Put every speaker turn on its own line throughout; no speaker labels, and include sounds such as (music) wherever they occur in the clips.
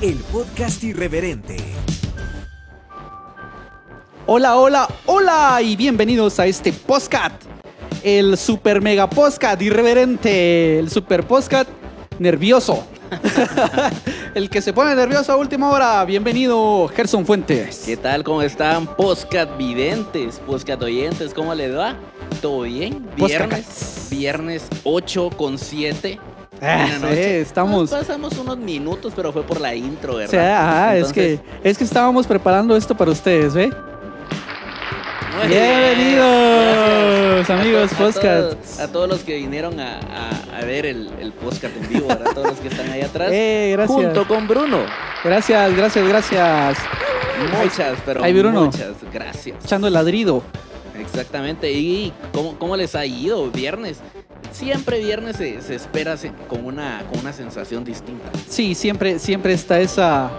el podcast irreverente.
Hola, hola, hola y bienvenidos a este podcast, el super mega podcast irreverente, el super podcast nervioso. (laughs) el que se pone nervioso a última hora, bienvenido Gerson Fuentes.
¿Qué tal? ¿Cómo están? Podcast videntes, podcast oyentes, ¿cómo les va? ¿Todo bien? Viernes,
Postcats.
viernes 8 con 7.
Ah, sí, estamos-
Nos pasamos unos minutos, pero fue por la intro,
O
¿verdad?
sea, ajá, es,
Entonces,
que, es que estábamos preparando esto para ustedes, ¿ve?
muy bien.
Bienvenidos,
Gracias.
amigos
A to- a
Postcats.
todos- A, todos los que vinieron a, a- a ver el, el podcast en vivo, ¿verdad? A todos los que están ahí atrás.
Eh, gracias.
Junto con Bruno.
Gracias, gracias, gracias.
Muchas, pero
Ay, Bruno.
muchas gracias.
Echando el ladrido.
Exactamente. ¿Y cómo, cómo les ha ido viernes? Siempre viernes se, se espera se- con una, con una sensación distinta.
Sí, siempre, siempre está esa,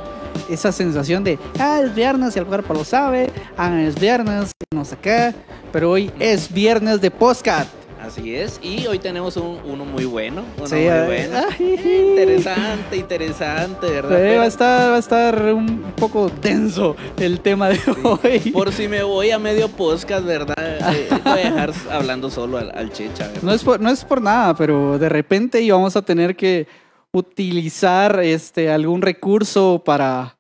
esa sensación de, ah, es viernes y el cuerpo lo sabe, ah, es viernes, no sé qué, pero hoy es viernes de podcast.
Así es. Y hoy tenemos un- uno muy bueno. Uno
Sí,
muy bueno.
ay,
Interesante, interesante,
Sí,
¿verdad?
va, a estar, va a estar un poco denso el tema de hoy.
por si me voy a medio podcast, ¿verdad? Eh, voy a dejar (laughs) hablando solo al, al Checha, ¿verdad?
No es, por, no es por nada, pero de repente íbamos a tener que utilizar este, algún recurso para,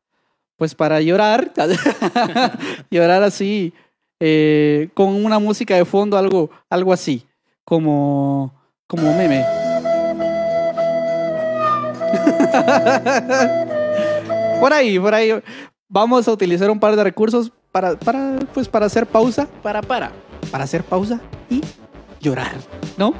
pues para llorar, (laughs) llorar así, eh, con una música de fondo, algo, algo así, como, como meme. (laughs) por ahí, por ahí. Vamos a utilizar un par de recursos para, para, pues, para hacer pausa,
Para, para.
para hacer pausa y llorar, ¿no?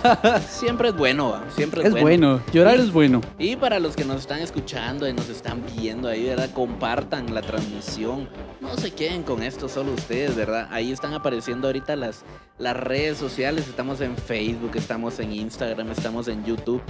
(laughs)
Siempre es bueno, ¿va? siempre es,
Es bueno, llorar es bueno.
Y para los que nos están escuchando y nos están viendo ahí, ¿verdad? Compartan la transmisión. No se queden con esto solo ustedes, ¿verdad? Ahí están apareciendo ahorita las, las redes sociales. Estamos en Facebook, estamos en Instagram, estamos en YouTube.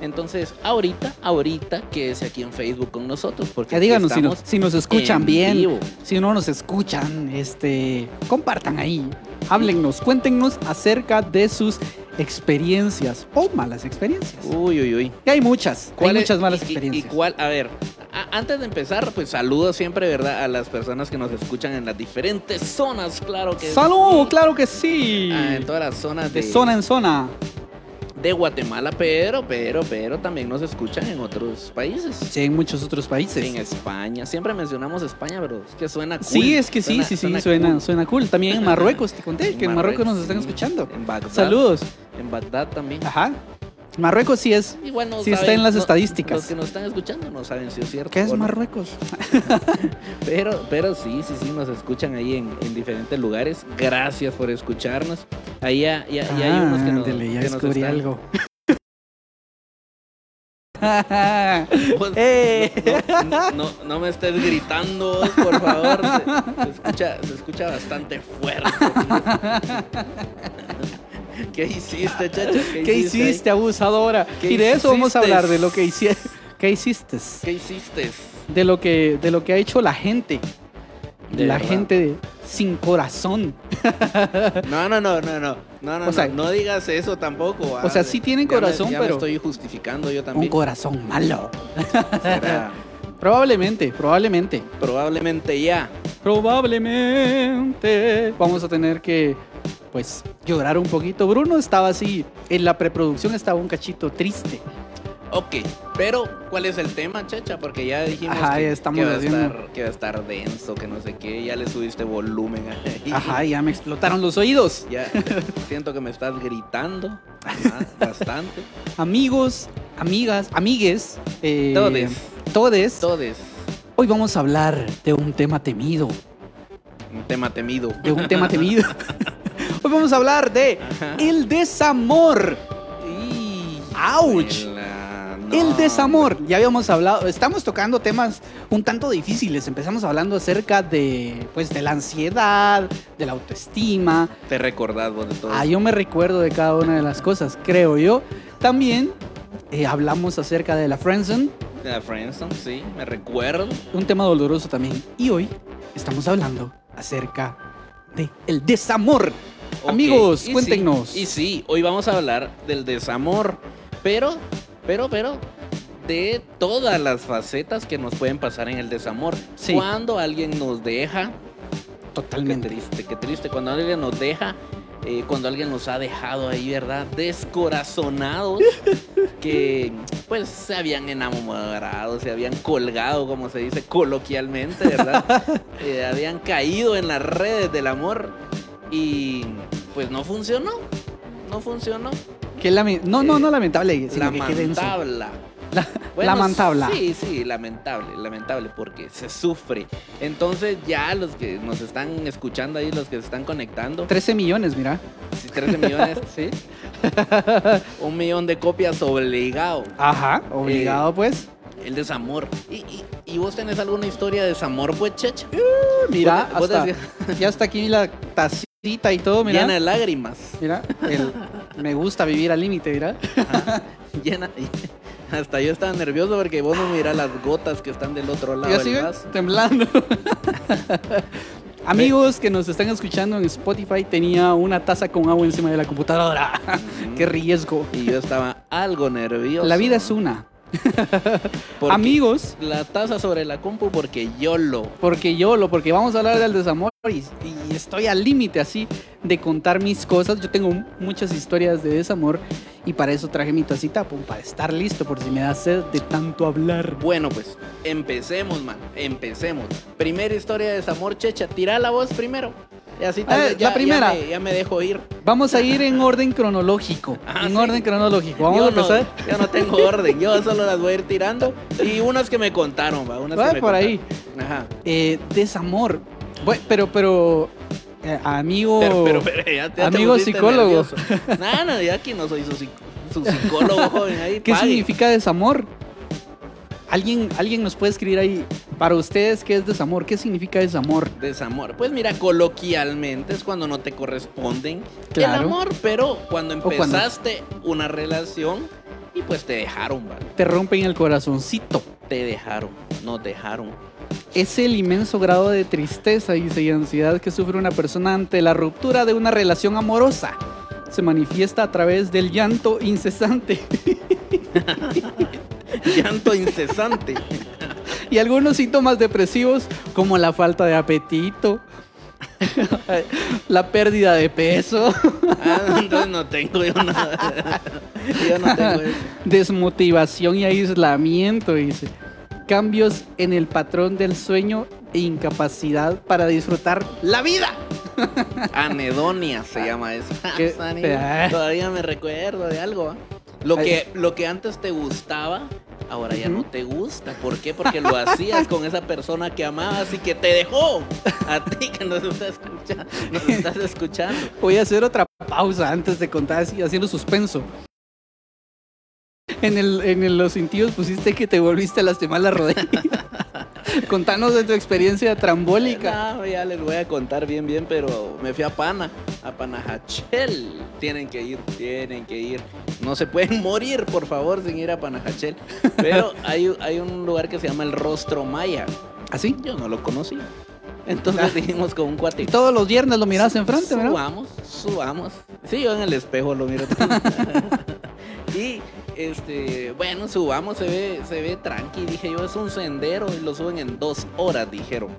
Entonces, ahorita, ahorita, quédese aquí en Facebook con nosotros. Porque
Que
aquí
díganos si nos,
estamos
si nos escuchan
en
bien,
vivo.
si no nos escuchan, este, compartan ahí, háblennos, cuéntenos acerca de sus experiencias o malas experiencias.
Uy, uy, uy.
Que hay muchas, hay
¿Cuál es-
muchas malas
y- y-
experiencias.
¿Y cuál? A ver, a- antes de empezar, pues saludo siempre, ¿verdad? A las personas que nos escuchan en las diferentes zonas, claro que
¡Salud!
sí.
¡Claro que sí!
Ah, en todas las zonas
de
de,
zona en zona.
De Guatemala, pero, pero, pero también nos escuchan en otros países.
Sí, en muchos otros países.
En España. Siempre mencionamos España, pero es que suena cool.
Sí, es que sí, sí, sí, suena, suena,
cool.
cool. También en Marruecos, te conté (laughs)
En
que en Marruecos nos están escuchando.
En Bagdad.
Saludos.
En Bagdad también.
Ajá. Marruecos sí es.
Igual no
Sí está en las
no-
estadísticas.
Los que nos están escuchando no saben si es cierto.
¿Qué es. Marruecos? (laughs)
Pero, pero sí, sí, sí, nos escuchan ahí en, en diferentes lugares. Gracias por escucharnos. Ahí ya, ya, ya hay unos que nos,
ándale, ya
que nos
descubrí
están-
algo.
Vos- (laughs) (laughs)
¡Eh!
no, no, no, no me estés gritando, vos, por favor. Se, se escucha, se escucha bastante fuerte. (laughs) ¿Qué hiciste, chacho?
¿Qué hiciste, abusadora?
¿Qué
y de eso vamos a hablar, de lo que hiciste. ¿Qué hiciste?
¿Qué hiciste?
De lo que, de lo que ha hecho la gente.
De
la
verdad.
gente sin corazón.
No, no, no, no, no. No, no,
O sea,
no, no digas eso tampoco.
o sea,
ah,
sí tienen
ya me-
corazón,
ya me
pero-
estoy justificando yo
Un
también.
corazón malo.
Será (laughs)
Probablemente, probablemente.
probablemente ya.
Probablemente. Vamos a tener que, pues, llorar un poquito. Bruno estaba así, en la preproducción estaba un cachito triste.
Ok, pero ¿cuál es el tema, chacha? Porque ya dijimos
Ajá,
que,
ya estamos
que va a
haciendo-
estar, que va a estar denso, que no sé qué. Ya le subiste volumen ahí.
Ajá, ya me explotaron los oídos.
Ya (laughs) siento que me estás gritando bastante.
Amigos, amigas, amigues. eh,
Todes.
Todes.
Todes.
Hoy vamos a hablar de un tema temido.
Un tema temido.
De un tema temido. (laughs) Hoy vamos a hablar de
Ajá.
el desamor.
Y...
¡Auch! El desamor. Ya habíamos hablado, estamos tocando temas un tanto difíciles. Empezamos hablando acerca de, pues, de la ansiedad, de la autoestima.
Te recordás vos de todo.
Ah, yo me recuerdo de cada una de las cosas, creo yo. También eh, hablamos acerca de la friendzone,
De la Friendzone, sí, me recuerdo.
un tema doloroso también. Y hoy estamos hablando acerca de el desamor. Amigos,
y sí,
cuéntenos.
y sí, hoy vamos a hablar del desamor, pero, pero, pero, de todas las facetas que nos pueden pasar en el desamor.
Sí.
Cuando alguien nos deja, qué
Totalmente.
triste, qué triste. Cuando alguien nos deja, eh, cuando alguien nos ha dejado ahí, ¿verdad? Descorazonados, (laughs) que pues se habían enamorado, se habían colgado, como se dice coloquialmente, ¿verdad? (laughs) Eh, habían caído en las redes del amor y pues no funcionó. No funcionó.
Lame- No, no, no lamentable, sino que.
Lamentable.
La-
Bueno,
lamentable.
Sí, sí, lamentable, lamentable, porque se sufre. Entonces ya los que nos están escuchando ahí, los que se están conectando,
13 millones, mira.
si 13 millones, (laughs)
Sí. (laughs)
un millón de copias obligado.
Ajá, obligado
Eh,
pues.
El desamor. ¿Y, y, y vos tenés alguna historia de desamor, pues, checha?
Mira,
Vos- vos
hasta, ya está aquí la tacita y todo, mira.
llena de lágrimas.
Mira, el- me gusta vivir al límite, mira. (laughs)
Llena. Hasta yo estaba nervioso porque vos no mirás las gotas que están del otro lado
Y
del
así ven,
vaso.
temblando. (laughs) Amigos que nos están escuchando en Spotify, tenía una taza con agua encima de la computadora. Qué riesgo.
Y yo estaba algo nervioso.
La vida es una. (laughs) Amigos,
La taza sobre la compu porque yo lo.
porque yo lo, porque vamos a hablar del desamor y, y estoy al límite así de contar mis cosas. Yo tengo muchas historias de desamor y para eso traje mi tacita, pum, para estar listo por si me da sed de tanto hablar.
Bueno, pues empecemos, man. Empecemos. Primera historia de desamor, checha. Tira la voz primero. Y así tal
Eh,
ya,
la primera.
Ya me, ya me dejo ir.
Vamos a ir en orden cronológico.
Ah,
en
sí.
orden cronológico. Vamos
yo
a empezar.
No, yo no tengo orden. Yo solo las voy a ir tirando. Y unas que me contaron, va. Unas
Va
que me
por ahí.
contaron. Ajá.
Eh, desamor. Bueno, pero, pero, eh, amigo.
Pero, pero, pero ya, ya te
Amigo psicólogo.
nervioso. No, no, yo aquí no soy su, psic- su psicólogo, (laughs) joven. Ahí
¿Qué
pague.
significa desamor? ¿Alguien, alguien nos puede escribir ahí para ustedes qué es desamor. ¿Qué significa desamor?
Desamor. Pues mira, coloquialmente es cuando no te corresponden
Claro.
el amor, pero cuando empezaste una relación y pues te dejaron, ¿vale?
Te rompen el corazoncito.
Te dejaron, nos dejaron.
Es el inmenso grado de tristeza dice, y ansiedad que sufre una persona ante la ruptura de una relación amorosa. Se manifiesta a través del llanto incesante (laughs) (laughs)
Llanto incesante.
y algunos síntomas depresivos como la falta de apetito, la pérdida de peso,
Ah, entonces no tengo yo nada. Yo no tengo eso.
desmotivación y aislamiento, dice. Cambios en el patrón del sueño e incapacidad para disfrutar la vida.
Anedonia se llama eso. Sani,
Ah.
Todavía me recuerdo de algo. ¿ah? Lo que, lo que antes te gustaba, ahora ya no te gusta. ¿Por qué? Porque lo hacías con esa persona que amabas y que te dejó. A ti que nos estás escuchando. Nos estás escuchando.
Voy a hacer otra pausa antes de contar así, haciendo suspenso. En, el, en el- los sentidos pusiste que te volviste a lastimar la rodilla. Contanos de tu experiencia trambólica.
No, ya les voy a contar bien, bien, pero me fui a Pana, a Panajachel. Tienen que ir, tienen que ir. No se pueden (laughs) morir, por favor, sin ir a Panajachel. Pero hay, hay un lugar que se llama el Rostro Maya.
¿Así?
Yo no lo conocí. Entonces dijimos con un cuate.
Y todos los viernes lo miras enfrente, ¿verdad?
Subamos, subamos. Sí, yo en el espejo lo miro. (laughs) y este, bueno, subamos, se ve, se ve tranqui. Dije yo, es un sendero y lo suben en dos horas, dijeron.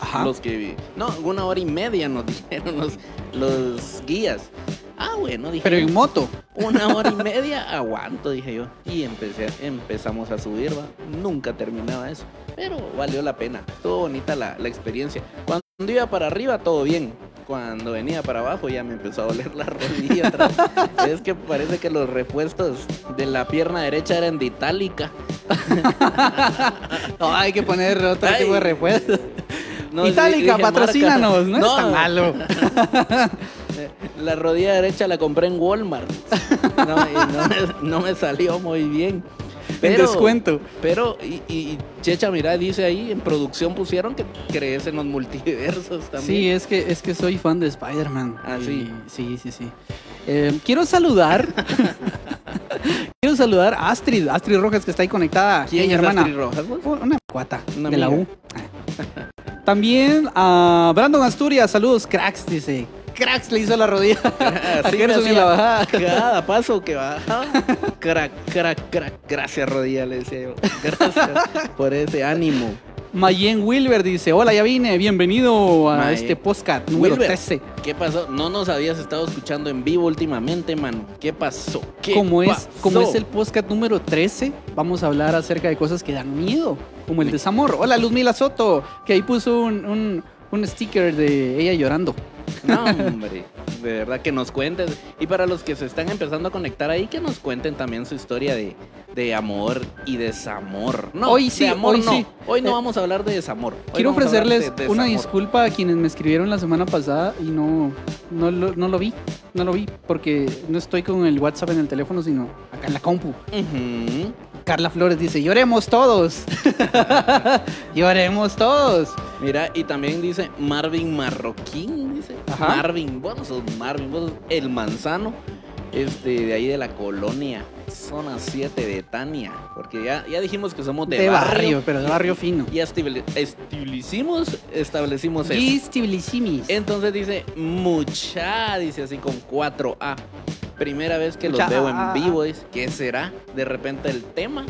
Ajá.
Los que vi. No, una hora y media nos (laughs) dijeron los, los guías. Ah, bueno, dije.
Pero en moto.
Una hora y (laughs) media aguanto, dije yo. Y empecé, empezamos a subir, va. Nunca terminaba eso. Pero valió la pena. Estuvo bonita la, la experiencia. Cuando iba para arriba, todo bien. Cuando venía para abajo ya me empezó a doler la rodilla vez. (laughs) Es que parece que los repuestos de la pierna derecha eran de itálica. (laughs)
No, hay que poner otro
Ay.
tipo de repuesto. (laughs)
No,
Itálica,
dije
patrocínanos.
marca.
No, es tan malo.
La rodilla derecha la compré en Walmart. No, y no, me, no me salió muy bien.
En descuento.
Pero, y, y Checha, mira, dice ahí, en producción pusieron que crees en los multiversos también.
Sí, es que, es que soy fan de Spider-Man.
Ah, sí.
Sí, sí, sí. Eh, quiero saludar. (laughs) (laughs) quiero saludar a Astrid, Astrid Rojas, que está ahí conectada.
¿Quién es
hermana.
Astrid Rojas? vos?
Una cuata
Una
de la. U. Ah. También a Brandon Asturias, saludos cracks, dice. Cracks le hizo la rodilla (laughs) a Gerson en la bajada.
Cada paso que bajaba, crack, crack, crack. Gracias, rodilla, le decía yo. Gracias por ese ánimo.
Mayen Wilber dice, hola, ya vine, bienvenido a
Mayen.
este podcast número
Wilber.
13.
¿Qué pasó? No nos habías estado escuchando en vivo últimamente, mano. ¿Qué pasó? ¿Qué
Como es,
pasó?
como es el podcast número 13, vamos a hablar acerca de cosas que dan miedo, como el desamor. Hola, Luzmila Soto, que ahí puso un, un, un sticker de ella llorando.
No, hombre. De verdad que nos cuentes. Y para los que se están empezando a conectar ahí, que nos cuenten también su historia de, de amor y desamor. No,
Hoy sí,
de amor
hoy
no.
sí.
Hoy no
Eh,
vamos a hablar de desamor. Hoy
Quiero ofrecerles
de
una disculpa a quienes me escribieron la semana pasada y no, no, lo, no lo vi, no lo vi, porque no estoy con el WhatsApp en el teléfono, sino acá en la compu.
Ujú.
Carla Flores dice, lloremos todos. (laughs) lloremos todos.
Mira, y también dice Marvin Marroquín, dice.
Ajá.
Marvin, vos sos Marvin, vos sos el manzano, este, de ahí de la colonia, zona 7 de Tania, porque ya, ya dijimos que somos de,
De, barrio, pero de barrio fino.
Y establecimos, establecimos eso.
Gistiblicimis.
Entonces dice mucha, dice así con 4A. Primera vez que los veo en vivo, es ¿qué será? De repente el tema.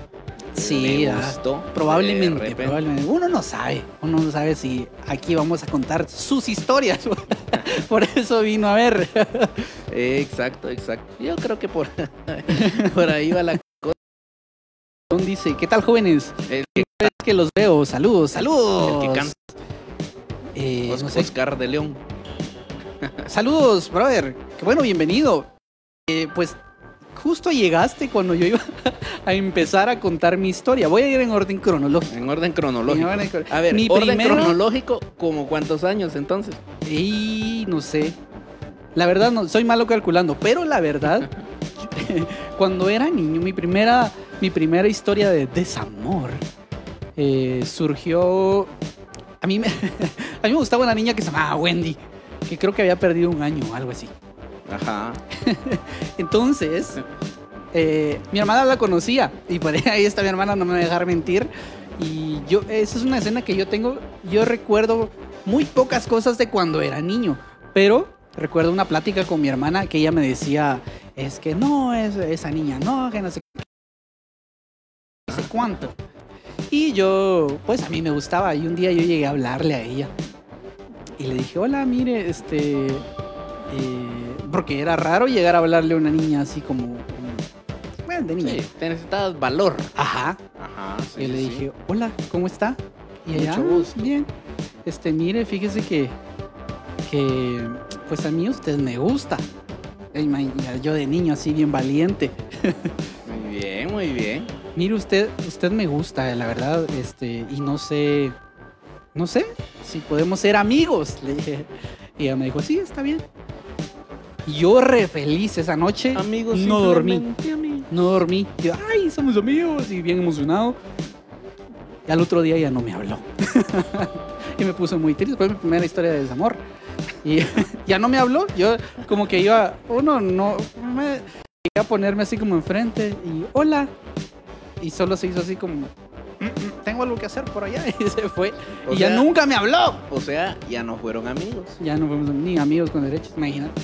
Sí,
me
ah,
gustó.
Probablemente, probablemente. Uno no sabe, uno no sabe si aquí vamos a contar sus historias. (laughs) Por eso vino a ver.
Exacto, exacto. Yo creo que por, (laughs) por ahí va la cosa.
Dice, ¿qué tal jóvenes?
El
Es que los veo. Saludos, saludos.
El que canta
Eh,
Os-
no sé.
Oscar de León.
Saludos, brother. Qué bueno, bienvenido. Eh, pues justo llegaste cuando yo iba (laughs) a empezar a contar mi historia. Voy a ir en orden cronológico.
En orden cronológico.
En orden cron-
A ver,
Mi
orden cronológico, ¿como cuántos años entonces?
Y no sé. La verdad, no, soy malo calculando, pero la verdad, (laughs) cuando era niño, mi primera, mi primera historia de desamor eh, surgió. A mí, me, (laughs) a mí me gustaba una niña que se llamaba Wendy, que creo que había perdido un año o algo así.
Ajá. (laughs)
Entonces, eh, mi hermana la conocía y por (laughs) ahí está mi hermana, no me va a dejar mentir. Y yo, esa es una escena que yo tengo, yo recuerdo muy pocas cosas de cuando era niño, pero recuerdo una plática con mi hermana que ella me decía, es que no, es esa niña, no, que no sé, no sé cuánto. Y yo, pues a mí me gustaba y un día yo llegué a hablarle a ella y le dije, hola, mire, este, eh, porque era raro llegar a hablarle a una niña así como, como- bueno, de niña.
Sí, te necesitabas valor.
Ajá.
Ajá.
y le dije, hola, ¿cómo está? Y ella,
Mucho
"Ah,
gusto".
bien. Este, mire, fíjese que, que, pues a mí usted me gusta. Yo de niño así bien valiente. (laughs)
Muy bien, muy bien.
Mire usted, usted me gusta, la verdad, este, y no sé, no sé si podemos ser amigos. Le dije. Y ella me dijo, sí, está bien. Yo re feliz esa noche.
Amigos,
no dormí. No dormí. Yo, ay, somos amigos. Y bien emocionado. Y al otro día ya no me habló. (laughs) y me puso muy triste. Fue mi primera historia de desamor. Y (laughs) ya no me habló. Yo como que iba, uno no, me llegué a ponerme así como enfrente y hola. Y solo se hizo así como, "Mm, mm, tengo algo que hacer por allá. (laughs) Y se fue.
O
y ya
sea-
nunca me habló.
O sea, ya no fueron amigos.
Ya no fuimos ni amigos con derechos, imagínate.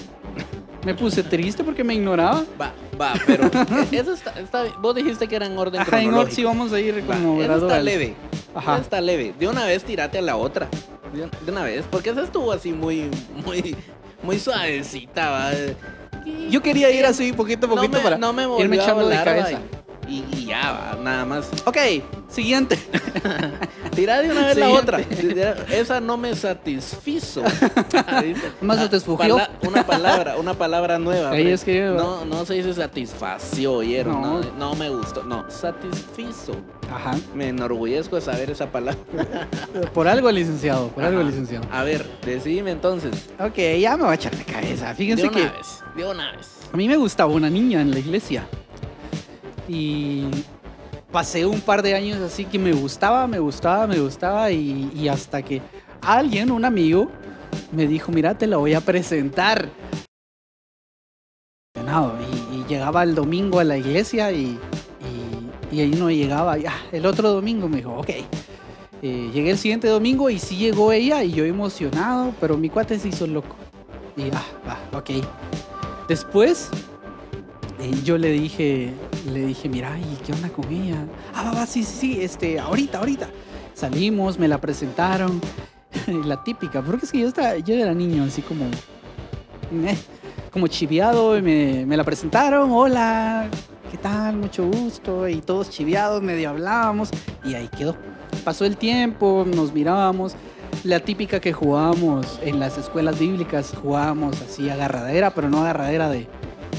Me puse triste porque me ignoraba.
Va, va, pero (laughs) eso está, está. Vos dijiste que era en orden
Ajá, en sí vamos a ir
Va,
como
eso está leve.
Ajá.
Está leve. De una vez tirate a la otra. De, un- de una vez. Porque esa estuvo así muy, muy, muy suavecita, va.
Yo quería ir así poquito a poquito
no me,
para
no me
irme
a
echando de
va. Y, y ya, va, nada más.
Ok, siguiente. (laughs)
Tira de una vez la otra. (laughs) De- de- Esa no me satisfizo. (laughs)
¿Más
Ah,
satisfugió?
pala- una palabra, una palabra nueva.
Ahí es que-
no, no se dice satisfació.
No.
No. No, me gustó. No, satisfizo.
Ajá.
Me enorgullezco de saber esa palabra.
Por algo licenciado, por algo licenciado.
A ver, decime entonces.
Ok, ya me voy a echar de cabeza.
De
Fíjense
una
que
vez. De una vez.
a mí me gustaba una niña en la iglesia. Y pasé un par de años así que me gustaba, me gustaba, me gustaba. Y, hasta que alguien, un amigo, me dijo, mira, te la voy a presentar. Y, y llegaba el domingo a la iglesia y, y, ahí no llegaba. Ya, el otro domingo me dijo, ok. Eh, llegué el siguiente domingo y sí llegó ella y yo emocionado, pero mi cuate se hizo loco. Y ah, va, ok. Después, eh, yo le dije, le dije, mira, ¿y qué onda con? Ah, va, va, sí, sí, sí, este, ahorita, ahorita. Salimos, me la presentaron. (laughs) la típica, porque es que yo, estaba, yo era niño, así como. eh, como chiviado, y me, me la presentaron. Hola, ¿qué tal? Mucho gusto. Y todos chiviados, medio hablábamos. Y ahí quedó. Pasó el tiempo, nos mirábamos. La típica que jugábamos en las escuelas bíblicas, jugábamos así agarradera, pero no agarradera de,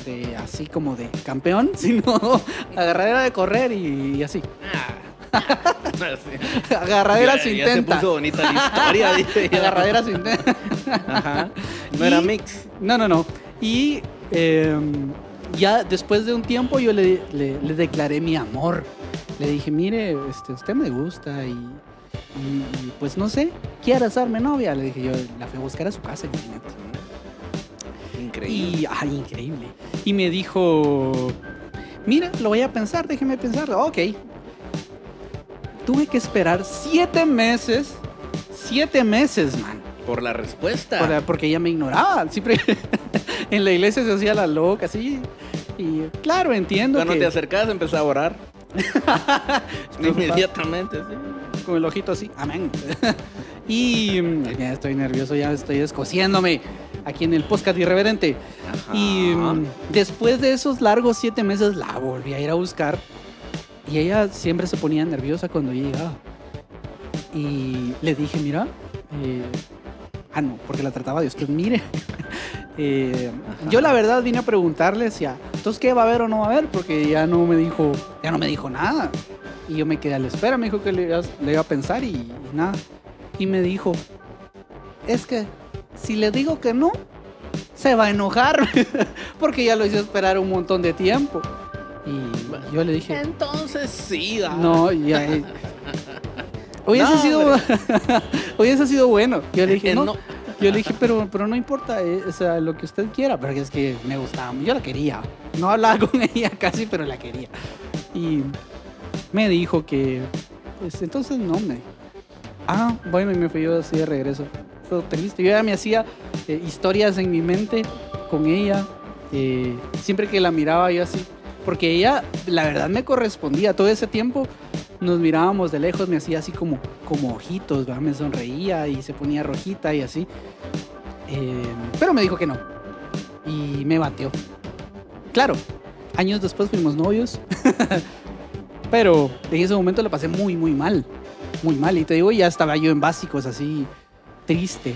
de así como de campeón, (laughs) sino agarradera de correr y, y así.
Sí. (laughs)
Agarradera se
ya se puso bonita la historia, (laughs) dice.
Agarradera se intenta.
Ajá. No
Y-
era mix.
No, no, no. Y eh, ya después de un tiempo yo le, le- le declaré mi amor. Le dije, mire, este, usted me gusta y, y- y, pues no sé, ¿quiere hacerme novia? Le dije yo, la fui a buscar a su casa, imagínate.
Increíble.
Y, ay, increíble. Y me dijo, mira, lo voy a pensar, déjeme pensar. Ok. Tuve que esperar siete meses, siete meses, man.
Por la respuesta.
Por- porque ella me ignoraba. Siempre (laughs) en la iglesia se hacía la loca, así. Y claro, entiendo
Cuando
que
te acercabas empezaba a orar. (laughs) Inmediatamente, sí.
con el ojito así, amén. (laughs) y mm, ya estoy nervioso, ya estoy descosiéndome aquí en el podcast irreverente.
Ajá.
Y mm, después de esos largos siete meses la volví a ir a buscar. Y ella siempre se ponía nerviosa cuando yo llegaba. Y le dije, mira, eh, ah, no, porque la trataba de usted, mire. (laughs) eh, yo la verdad vine a preguntarle si, ah, entonces, ¿qué va a haber o no va a haber? Porque ya no me dijo, ya no me dijo nada. Y yo me quedé a la espera, me dijo que le, iba- le iba a pensar y, y nada. Y me dijo, es que si le digo que no, se va a enojar (laughs) porque ya lo hice esperar un montón de tiempo. Y yo le dije,
Entonces sí,
no, ya. eh, (laughs) Hubiese,
No,
sido, hubiese sido bueno. Yo le dije,
Eh,
no.
no.
Yo le dije, pero, pero no importa, eh, o sea, lo que usted quiera, pero es que me gustaba, yo la quería. No hablaba (laughs) con ella casi, pero la quería. Y me dijo que, pues entonces no, me. Ah, bueno, me fui yo así de regreso. Todo triste. Yo ya me hacía eh, historias en mi mente con ella. eh, siempre que la miraba yo así. Porque ella, la verdad, me correspondía. Todo ese tiempo nos mirábamos de lejos, me hacía así como, como ojitos, me sonreía y se ponía rojita y así. Eh, pero me dijo que no. Y me bateó. Claro, años después fuimos novios. (laughs) pero en ese momento la pasé muy, muy mal. Muy mal. Y te digo, ya estaba yo en básicos así, triste.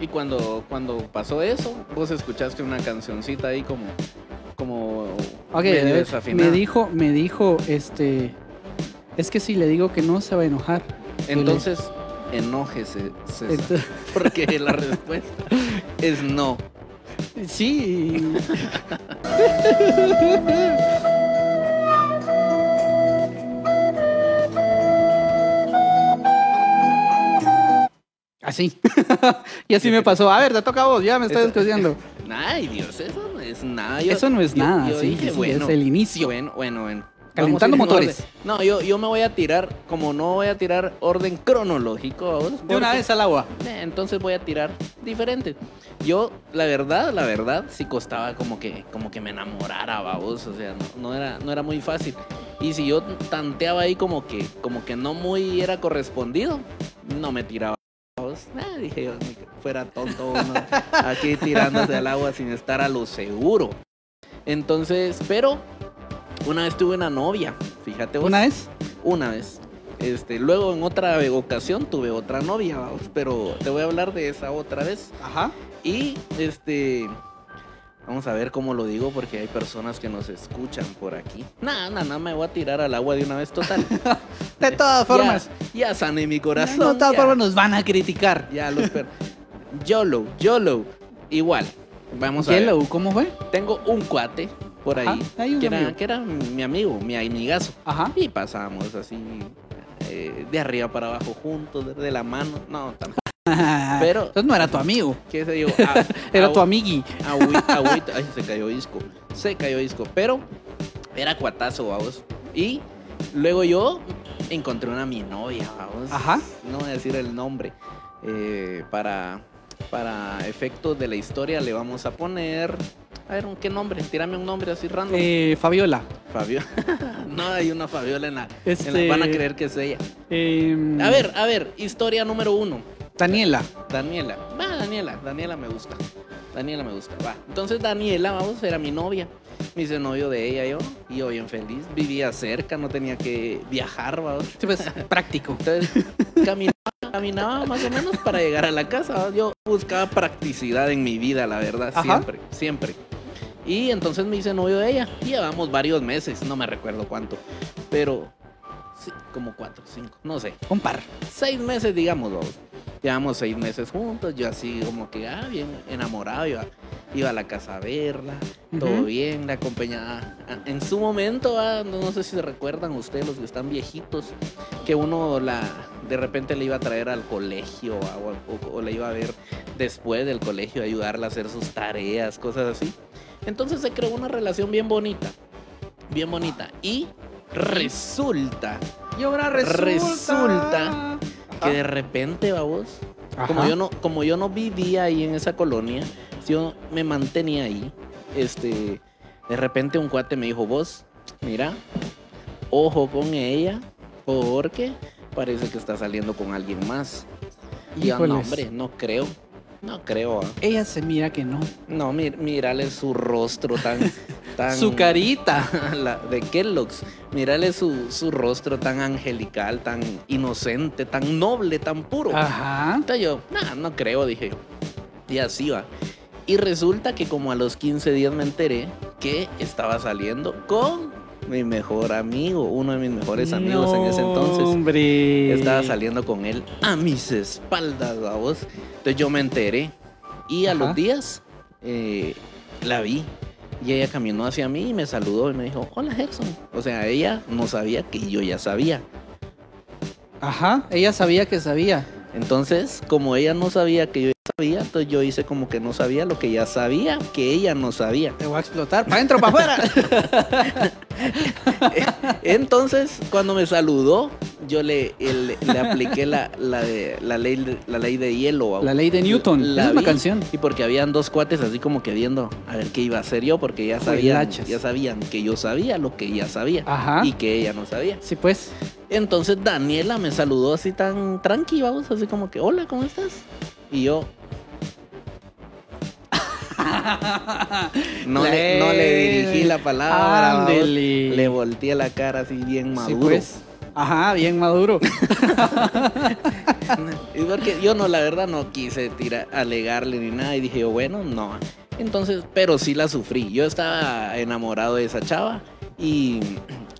Y cuando, cuando pasó eso, vos escuchaste una cancioncita ahí como, como
Ok,
medio
me dijo, me dijo, este, es que si le digo que no, se va a enojar.
Entonces, enójese, César,
Entonces- (laughs)
porque la respuesta es no.
Sí. (laughs) Así. (laughs) y así me pasó. A ver, te toca a vos, ya me estoy descosiendo.
Ay, Dios, eso no es nada. Yo-
Eso no es
yo-
nada,
yo
sí,
dije,
sí,
bueno,
es el inicio.
Bueno, bueno, bueno.
Calentando motores.
No, yo, yo me voy a tirar, como no voy a tirar orden cronológico, ¿vos?
De una vez al agua.
Eh, Entonces voy a tirar diferente. Yo, la verdad, la verdad, sí costaba como que, como que me enamorara, babos. O sea, no, no era, no era muy fácil. Y si yo tanteaba ahí como que, como que no muy era correspondido, no me tiraba. Babos. Ah, dije yo, fuera tonto uno aquí tirándose al agua sin estar a lo seguro. Entonces, pero una vez tuve una novia, fíjate vos.
¿Una vez?
Una vez. Este, luego en otra ocasión tuve otra novia, vamos, pero te voy a hablar de esa otra vez.
Ajá.
Y este vamos a ver cómo lo digo porque hay personas que nos escuchan por aquí. Nada, nada, nada, me voy a tirar al agua de una vez total. (laughs)
De todas formas.
Ya, ya sané mi corazón.
de todas formas nos van a criticar.
Ya los per... YOLO, YOLO. Igual. Vamos a ver.
Yellow, ¿cómo fue?
Tengo un cuate por ahí,
Ajá, hay un
que, era, que era mi amigo, mi amigazo.
Ajá.
Y pasamos así eh, de arriba para abajo juntos, de la mano. No, tampoco. (laughs) Pero-
Entonces no era tu amigo,
¿Qué se digo? A- (laughs)
era
a-
tu amigui.
agüita- Ay, se cayó disco. Se cayó disco. Pero era cuatazo, vamos. Y luego yo encontré una mi novia, vamos.
Ajá.
No voy a decir el nombre. eh, para, para efectos de la historia le vamos a poner... A ver, ¿qué nombre? Tírame un nombre así random.
Eh, Fabiola.
Fabio. (laughs) no hay una Fabiola en la, en la-
Este-
Van a creer que es ella.
Em,
A ver, a ver, historia número uno.
Daniela.
Daniela. Va, Daniela. Daniela me gusta. Daniela me gusta. Va. Entonces Daniela, vamos, era mi novia. Me hice novio de ella yo. Y yo bien feliz. Vivía cerca, no tenía que viajar, vamos.
Sí, pues, (laughs) práctico.
Entonces caminaba, caminaba más o menos para llegar a la casa. Yo buscaba practicidad en mi vida, la verdad.
Ajá.
Siempre, siempre. Y entonces me hice novio de ella. Llevamos varios meses, no me recuerdo cuánto. Pero sí, como cuatro, cinco, no sé
Un par.
seis meses, digamos, vamos. Llevamos seis meses juntos, yo así como que, ah, bien enamorado, iba, iba a la casa a verla, todo bien, la acompañaba. Ah, En su momento, ah, no, no sé si se recuerdan ustedes, los que están viejitos, que uno la de repente le iba a traer al colegio ah, o, o- o le iba a ver después del colegio, ayudarla a hacer sus tareas, cosas así. Entonces se creó una relación bien bonita, bien bonita. Y resulta
Y ahora
Resulta que de repente, vamos, como yo no, como yo no vivía ahí en esa colonia, yo me mantenía ahí. Este, de repente un cuate me dijo, vos, mira, ojo con ella, porque parece que está saliendo con alguien más. Y yo, no, hombre, no creo, no creo. ah.
Ella se mira que no.
No, mi- mírale su rostro tan, (laughs) tan
Su carita. (laughs)
la de Kellogg's. Mírale su, su rostro tan angelical, tan inocente, tan noble, tan puro.
Ajá.
Entonces yo, nah, no creo, dije yo. Y así va. Y resulta que como a los 15 días me enteré que estaba saliendo con mi mejor amigo, uno de mis mejores amigos en ese entonces.
Hombre.
Estaba saliendo con él a mis espaldas, vamos. Entonces yo me enteré. Y a
Ajá.
los días eh, la vi. Y ella caminó hacia mí y me saludó y me dijo, hola Gerson. O sea, ella no sabía que yo ya sabía.
Ajá. Ella sabía que sabía.
Entonces, como ella no sabía que yo ya sabía, entonces yo hice como que no sabía lo que ya sabía, que ella no sabía.
Te voy a explotar. Para adentro, para afuera. (laughs)
Entonces, cuando me saludó, yo le, le apliqué la, la, de, la, ley, de- la ley de hielo.
La ley de Newton.
La
es una
vi,
canción.
Y porque habían dos cuates así como que viendo a ver qué iba a hacer yo, porque ya sabían, ya sabían que yo sabía lo que ella sabía
Ajá.
y que ella no sabía.
Sí, pues.
Entonces Daniela me saludó así tan tranqui, vamos, así como que, hola, ¿cómo estás? Y yo no, le, no le dirigí la palabra.
Ándele.
le volteé la cara así bien
Sí,
maduro.
pues. Ajá, bien maduro. (laughs)
Y porque yo no, la verdad, no quise tirar, alegarle ni nada. Y dije, yo, bueno, no. Entonces, pero sí la sufrí. Yo estaba enamorado de esa chava y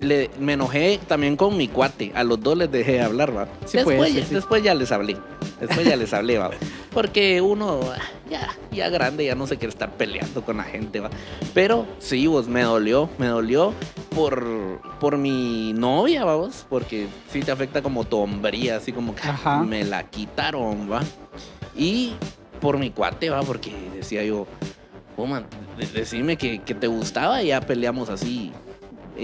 le, me enojé también con mi cuate. A los dos les dejé de hablar, va.
Sí,
después,
pues, sí.
después ya les hablé. Después ya les hablé, va. (laughs) Porque uno ah, ya, ya grande ya no se quiere estar peleando con la gente, va. Pero sí, vos, me dolió, me dolió por, por mi novia, vamos. Porque sí te afecta como tu hombría, así como que
Ajá.
me la quitaron, va. Y por mi cuate, va, porque decía yo, oh, man, de- decime que, que te gustaba y ya peleamos así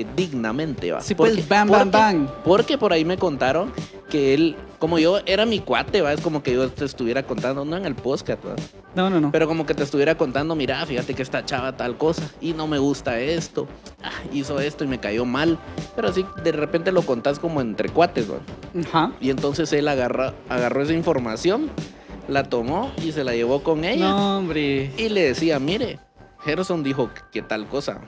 eh, dignamente, va.
Sí, pues,
Porque-
bam, bam,
porque-
bam.
Porque por ahí me contaron que él, como yo era mi cuate, va, es como que yo te estuviera contando, no en el podcast, va,
No, no, no.
pero como que te estuviera contando, mira, fíjate que esta chava tal cosa y no me gusta esto, ah, hizo esto y me cayó mal, pero así de repente lo contás como entre cuates, va.
Ajá.
Y entonces él agarra, agarró esa información, la tomó y se la llevó con ella.
No, hombre.
Y le decía, mire, Gerson dijo que, que tal cosa.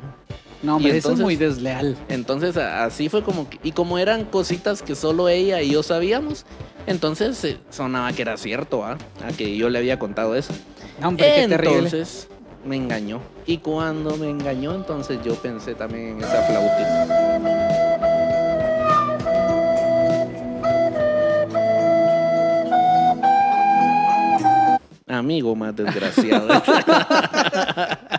No, hombre,
Y
eso es muy desleal.
Entonces así fue como que, y como eran cositas que solo ella y yo sabíamos, entonces eh, sonaba que era cierto, ¿ah? A que yo le había contado eso.
No, hombre, qué.
Entonces me engañó. Y cuando me engañó, entonces yo pensé también en esa flautita. Amigo más desgraciado. (laughs) (laughs)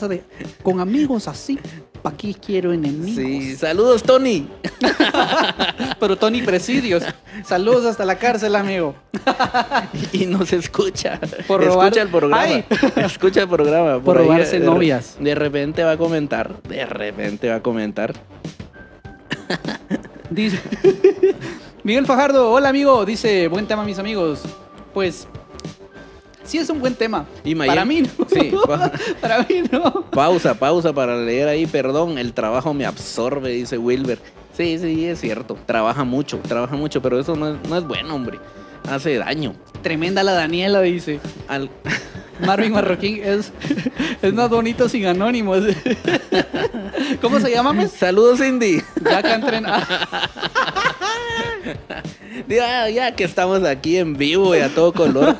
De, con amigos así, ¿pa' qué quiero enemigos?
sí, saludos Tony. (laughs)
Pero Tony Presidios, saludos hasta la cárcel, amigo. (laughs)
y no se escucha.
Por robar-
Escucha el programa.
Ay. (laughs)
Escucha el programa.
Por
ahí,
robarse
de-
novias.
De repente va a comentar. De repente va a comentar.
Dice, Miguel Fajardo, hola amigo, dice, buen tema mis amigos. Pues sí es un buen tema.
Y
Para mí no.
Sí, (laughs) pa-
Para mí no.
pausa, pausa para leer ahí, perdón, el trabajo me absorbe, dice Wilber. Sí, sí, es cierto, trabaja mucho, trabaja mucho, pero eso no es, no es bueno, hombre. Hace daño.
Tremenda la Daniela, dice.
Al- (laughs)
Marvin Marroquín es, es más bonito sin anónimos. (laughs) ¿Cómo se llama, pues?
Saludos, Cindy.
Ya que entren. (laughs) ah,
Ya, ya que estamos aquí en vivo y a todo color.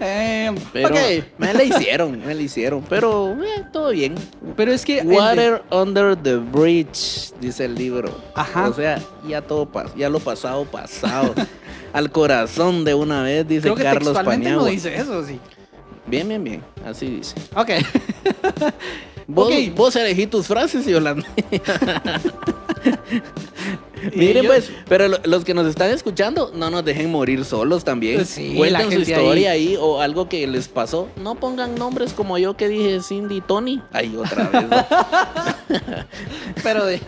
eh,
Pero me la hicieron, me la hicieron. Pero eh, todo bien.
Pero es que. de-
Water under the bridge, dice el libro.
Ajá.
O sea, ya todo ya lo pasado, pasado. Al corazón de una vez, dice
creo que
Carlos
no
Paniagua.
dice eso, sí.
Bien, bien, bien. Así dice.
Ok. (laughs)
Vos,
Ok.
vos elegí tus frases, Yolanda. (laughs) Miren, pues, pero lo- los que nos están escuchando, no nos dejen morir solos también.
Sí,
Cuenten su historia ahí. o algo que les pasó. No pongan nombres como yo que dije Cindy y Tony. Ahí otra vez. ¿no? (laughs)
Pero de.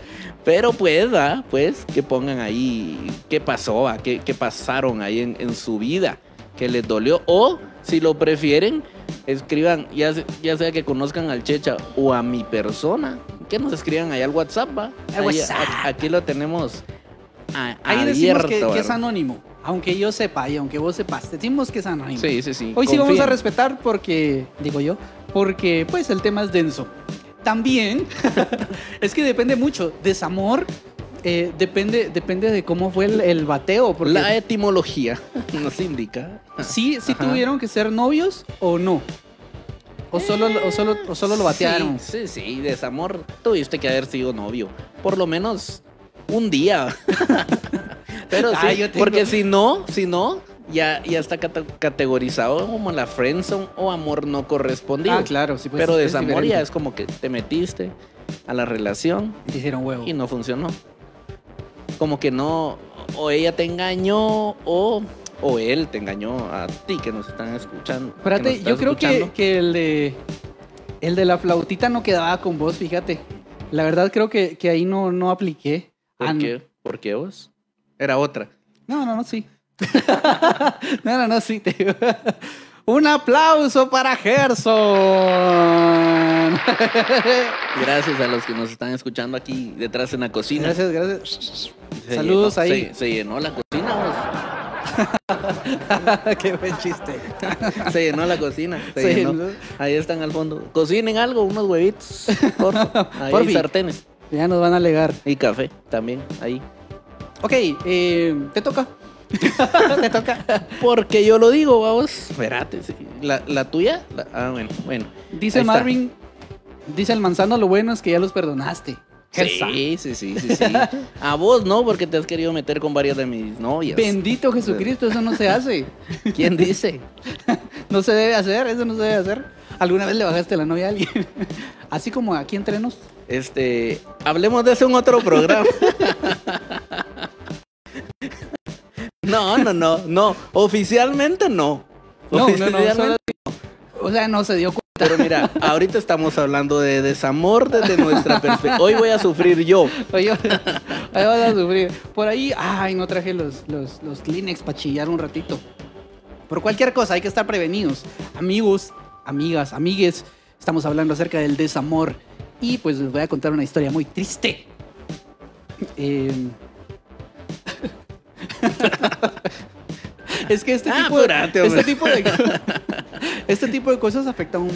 Pero pues, ¿va? pues, que pongan ahí qué pasó. ¿Qué, qué pasaron ahí en, en su vida, que les dolió. O, si lo prefieren, escriban, ya, ya sea que conozcan al Checha o a mi persona, que nos escriban ahí al WhatsApp, ¿va? Ahí-
WhatsApp.
a- aquí lo tenemos a-
Ahí decimos
abierto.
que, que es
¿verdad?
anónimo. Aunque yo sepa y aunque vos sepas, decimos que es anónimo.
Sí, sí, sí.
Hoy sí vamos a respetar porque, digo yo, porque pues el tema es denso. También (laughs) es que depende mucho. Desamor eh, depende, depende de cómo fue el, el bateo. Porque
La etimología (laughs) nos indica.
sí, sí
Ajá.
tuvieron que ser novios o no. O solo, o solo, o solo lo batearon.
Sí, sí, sí, desamor. Tuviste que haber sido novio. Por lo menos un día. (laughs) Pero sí,
Ah, tengo-
porque si no, si no, ya, ya está cate- categorizado como la friendzone o amor no correspondido.
Ah, claro, sí, pues,
Pero
es
desamor ya es como que te metiste a la relación
Te hicieron huevo.
y no funcionó. Como que no, o ella te engañó o, o él te engañó a ti que nos están escuchando.
Espérate, yo creo que, que el de el de la flautita no quedaba con vos, fíjate. La verdad creo que, que ahí no, no apliqué. Ah,
¿Por
no.
qué? ¿Por qué vos? Era otra.
No, no, no, sí. (laughs) no, no, no, sí. te digo. (laughs) Un aplauso para Gerson. (laughs)
Gracias a los que nos están escuchando aquí detrás en la cocina.
gracias, gracias.
Se
Saludos
llenó-
ahí.
Se, se llenó la cocina,
Qué buen chiste.
Se llenó la cocina. Se
Se
llenó.
llenó.
Ahí están al fondo. Cocinen algo, unos huevitos. Porfa. Ahí hay sartenes.
Ya nos van a alegar.
Y café también. Ahí.
Ok, eh, te toca. (laughs) te toca.
Porque yo lo digo, vamos. Espérate. sí. La, la tuya. la- ah, bueno, bueno.
Dice
Ahí está.
Marvin, dice el manzano, lo bueno es que ya los perdonaste.
Sí, sí, sí, sí, sí. A vos no, porque te has querido meter con varias de mis novias.
Bendito Jesucristo, eso no se hace. (laughs)
¿Quién dice? (laughs)
No se debe hacer, eso no se debe hacer. ¿Alguna vez le bajaste la novia a alguien? Así como aquí entre nos.
Este, hablemos de eso en otro programa. No, no, no, no. Oficialmente no.
No, no, no.
Oficialmente-
solo- o sea, no se dio cuenta.
Pero mira, ahorita estamos hablando de desamor desde nuestra perspectiva. Hoy voy a sufrir yo.
Oye, ahí vas a sufrir. Por ahí, ay, no traje los, los, los Kleenex para chillar un ratito. Por cualquier cosa, hay que estar prevenidos. Amigos, amigas, amigues, estamos hablando acerca del desamor. Y pues les voy a contar una historia muy triste. Eh, (laughs) es que este
Ah,
tipo, de,
apurate,
este, tipo de, (laughs) este tipo de cosas afectan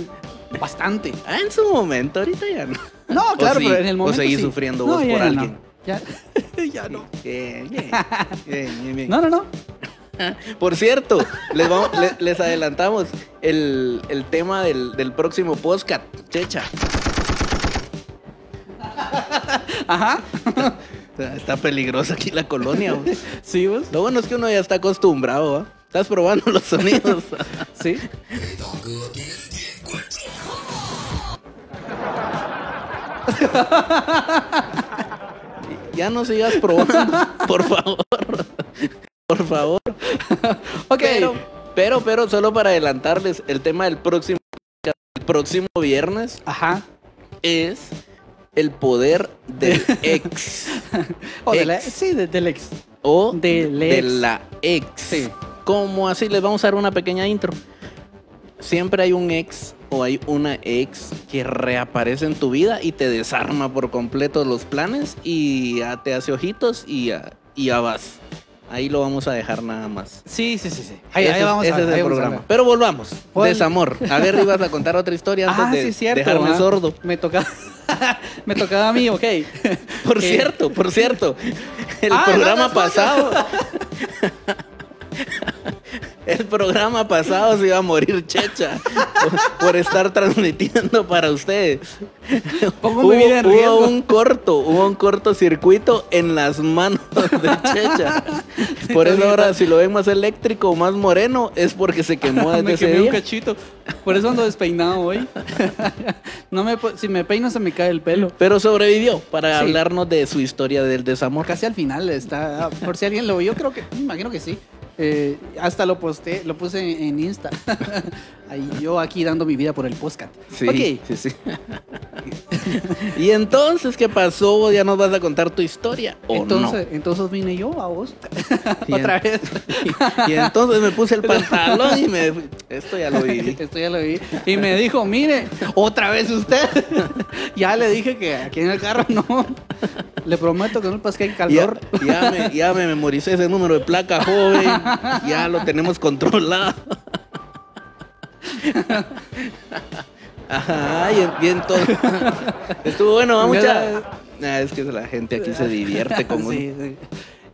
bastante.
Ah, en su momento, ahorita ya no.
No,
O
claro,
sí,
pero en el
o
momento
seguís
sí.
sufriendo
No,
vos por
no.
alguien.
Ya, (laughs) ya no.
Bien, bien, bien, bien.
No, no, no.
Por cierto, les, vamos- le- les adelantamos el, el tema del, del próximo podcast, Checha.
Ajá.
Está- Está peligrosa aquí la colonia. güey. (laughs)
Sí, vos.
Lo bueno es que uno ya está acostumbrado, ¿va? Estás probando los sonidos. (laughs)
Sí.
ya no sigas probando, por favor. Por favor.
Ok.
Pero, pero, pero, solo para adelantarles, el tema del próximo, el próximo viernes
Ajá.
es el poder del (laughs) ex.
O de la- sí, de- del ex.
o de la ex.
Sí.
Como así, les vamos a dar una pequeña intro. Siempre hay un ex o hay una ex que reaparece en tu vida y te desarma por completo los planes y ya te hace ojitos y ya, y ya vas. Ahí lo vamos a dejar nada más.
Sí, sí, sí, sí. Ahí,
ese
ahí vamos
ese
a ver,
es
ahí
el
a
programa.
ver.
Pero volvamos.
¿Cuál?
Desamor. A ver, ibas a contar otra historia antes
Ah,
de
sí, es cierto.
dejarme
ah.
sordo.
Me tocaba, (laughs) me tocaba a mí, ok. (laughs)
Por
Eh,
cierto, por cierto, (laughs) el
Ah,
programa
no, no,
pasado. (laughs) El programa pasado se iba a morir Checha por, por estar transmitiendo para ustedes.
Pongo
hubo,
vida
hubo un corto, hubo un cortocircuito en las manos de Checha. Por eso ahora si lo ven más eléctrico o más moreno es porque se quemó (laughs) desde
me
ese
quemé un
día.
cachito. Por eso ando despeinado hoy. (laughs) no me, si me peino se me cae el pelo.
Pero sobrevivió para
Sí.
hablarnos de su historia del desamor.
Casi al final está. Por si alguien lo vio, creo que. Me imagino que sí. Eh, hasta lo posté, lo puse en, en Insta. (laughs) Yo aquí dando mi vida por el podcast.
Sí,
Ok.
sí, sí. (laughs) y entonces, ¿qué pasó? ¿Ya nos vas a contar tu historia o
entonces, entonces vine yo a vos. (laughs) Otra
en-
vez.
no? (laughs) Y entonces me puse el pantalón y me... Esto ya lo viví.
Esto ya lo vi. Y me dijo, mire, otra vez usted. ya le dije que aquí en el carro no. Le prometo que no le pasé el
Ya,
calor.
ya me, ya me memoricé ese número de placa, joven. Ya lo tenemos controlado. (laughs) Ajá, y, en- y entonces... Estuvo bueno, vamos. Ah, es que la gente aquí se divierte
Sí, sí.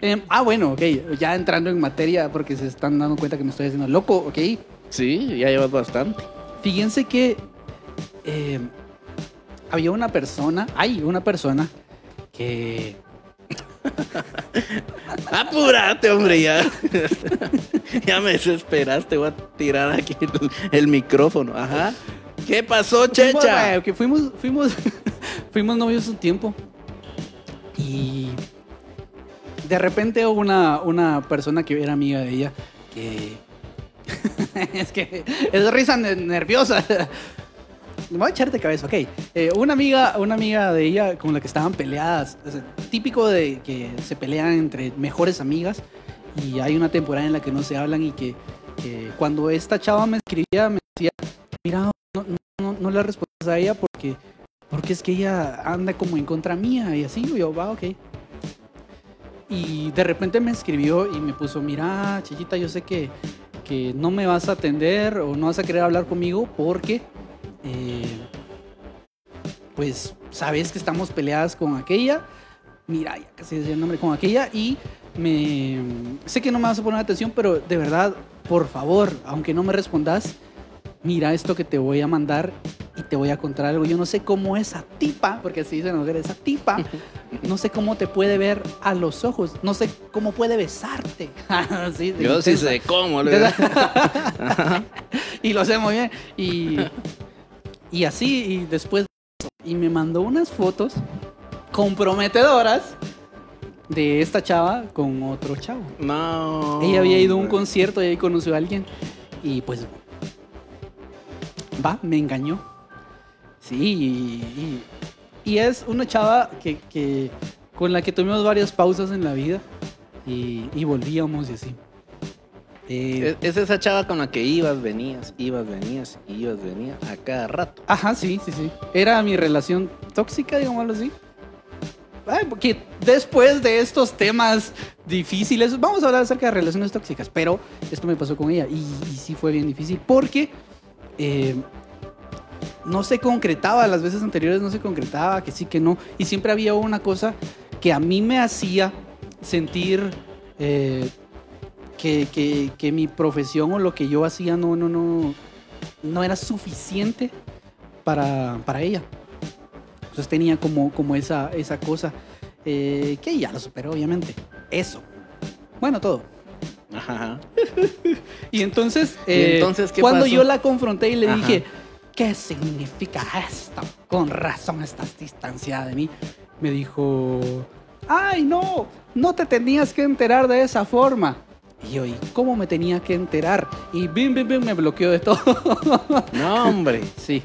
Em, ah, bueno, ok. Ya entrando en materia, porque se están dando cuenta que me estoy haciendo loco, ok.
Sí, ya llevas bastante.
Fíjense que eh, había una persona, hay una persona que (laughs)
Apúrate, hombre, ya. (laughs) ya me desesperaste, voy a tirar aquí el, el micrófono. Ajá. ¿Qué pasó,
Fuimos,
Checha?
eh, que fuimos, fuimos, (laughs) fuimos novios un tiempo. Y de repente hubo una, una persona que era amiga de ella que. es que es risa ne- nerviosa. Me voy a echarte cabeza, ok. Eh, una, amiga, una amiga de ella con la que estaban peleadas. típico de que se pelean entre mejores amigas. Y hay una temporada en la que no se hablan y que, cuando esta chava me escribía, me decía, mira, no, no, no, le respondas a ella porque, porque es que ella anda como en contra mía y así. Yo, va, ok. Y de repente me escribió y me puso, mira, chiquita, yo sé que, que no me vas a atender o no vas a querer hablar conmigo porque, eh, pues, sabes que estamos peleadas con aquella. Mira, ya casi decía el nombre, con aquella y me... Sé que no me vas a poner atención, pero de verdad, por favor, aunque no me respondas, mira esto que te voy a mandar y te voy a contar algo. Yo no sé cómo esa tipa, porque así dicen las mujeres, esa tipa, (laughs) no sé cómo te puede ver a los ojos, no sé cómo puede besarte. (laughs)
Yo sí sé cómo. (laughs)
y lo sé muy bien. Y, y así, y después, y me mandó unas fotos comprometedoras de esta chava con otro chavo.
No.
Ella había ido a un concierto y ahí conoció a alguien. Y pues. Va, me engañó. Sí, y, y- y es una chava que, que- con la que tuvimos varias pausas en la vida. Y, y volvíamos y así.
Es, es esa chava con la que ibas, venías, ibas, venías, ibas, venías a cada rato.
Ajá, sí, sí, sí. Era mi relación tóxica, digámoslo así. Ay, porque después de estos temas difíciles, vamos a hablar acerca de relaciones tóxicas, pero esto me pasó con ella y, y sí fue bien difícil porque eh, no se concretaba, las veces anteriores no se concretaba, que sí, que no, y siempre había una cosa que a mí me hacía sentir eh, que, que- que mi profesión o lo que yo hacía no, no, no, no era suficiente para, para ella. Entonces tenía como, como esa, esa cosa eh, que ya lo superó, obviamente. Eso. Bueno, todo.
Ajá. (laughs)
Y entonces,
¿Y
eh,
entonces qué
cuando
pasó?
yo la confronté y le
Ajá.
dije, ¿qué significa esto? Con razón estás distanciada de mí. Me dijo, ay, no, no te tenías que enterar de esa forma. Y yo, ¿y cómo me tenía que enterar? Y bim, bim, bim, me bloqueó de todo. (laughs)
No, hombre.
Sí,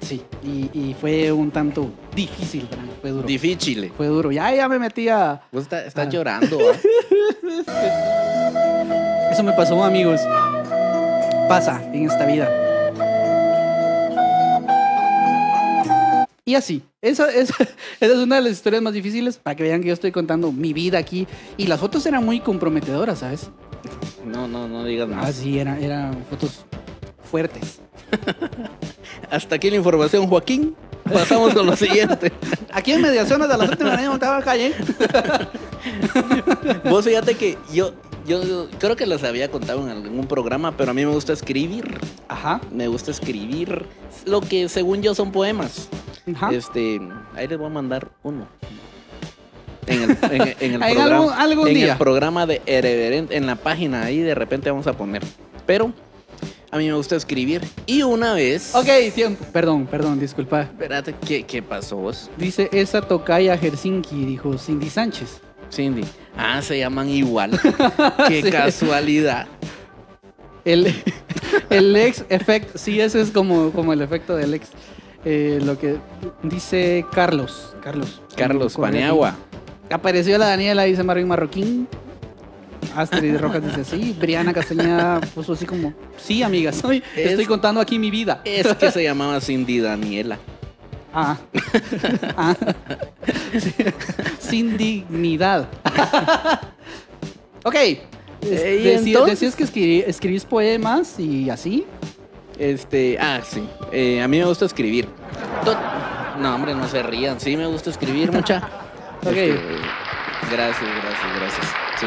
sí. Y, y fue un tanto difícil para mí. fue duro.
Difícil.
Fue duro. Ya, ya me metía.
Vos está- estás
Ah.
llorando, ¿va? (laughs)
Eso me pasó, amigos. Pasa en esta vida. Y así, esa, esa, (laughs) esa es una de las historias más difíciles para que vean que yo estoy contando mi vida aquí. Y las fotos eran muy comprometedoras, ¿sabes?
No, no, no digas más.
Así, eran, eran fotos fuertes. (laughs)
Hasta aquí la información, Joaquín. Pasamos con lo (laughs) siguiente.
Aquí en Mediaciones de las últimas años estaba calle.
Vos fíjate que yo, yo creo que les había contado en algún programa, pero a mí me gusta escribir.
Ajá,
Me gusta escribir lo que según yo son poemas.
Ajá.
Este, ahí les voy a mandar uno. En el, en, en el (laughs) programa,
algún- algún
en
día.
el programa de Irreverente, en la página ahí de repente vamos a poner. Pero a mí me gusta escribir. Y una vez.
Ok, tiempo. Perdón, perdón, disculpa.
Espérate, ¿qué, qué pasó vos?
Dice esa tocaya Helsinki, dijo Cindy Sánchez.
Cindy. Ah, se llaman igual. (laughs) Qué
Sí.
casualidad.
El, (laughs) el ex efecto, sí, ese es como, como el efecto del ex. Eh, lo que dice Carlos. Carlos.
Carlos Paniagua.
Apareció la Daniela, dice Marvin Marroquín. Astrid (laughs) Rojas dice sí. Briana Castañeda puso así como, sí, amiga, soy,
Es-
estoy contando aquí mi vida.
Es que se (laughs) llamaba Cindy Daniela.
Ah. (laughs) Ah. Sí. Sin dignidad. ok.
Eh,
decías que escribí- escribís poemas y así.
Este, ah, sí. Eh, a mí me gusta escribir. No, hombre, no se rían. Sí, me gusta escribir mucha. (laughs)
Ok.
Este, gracias, gracias, gracias. Sí.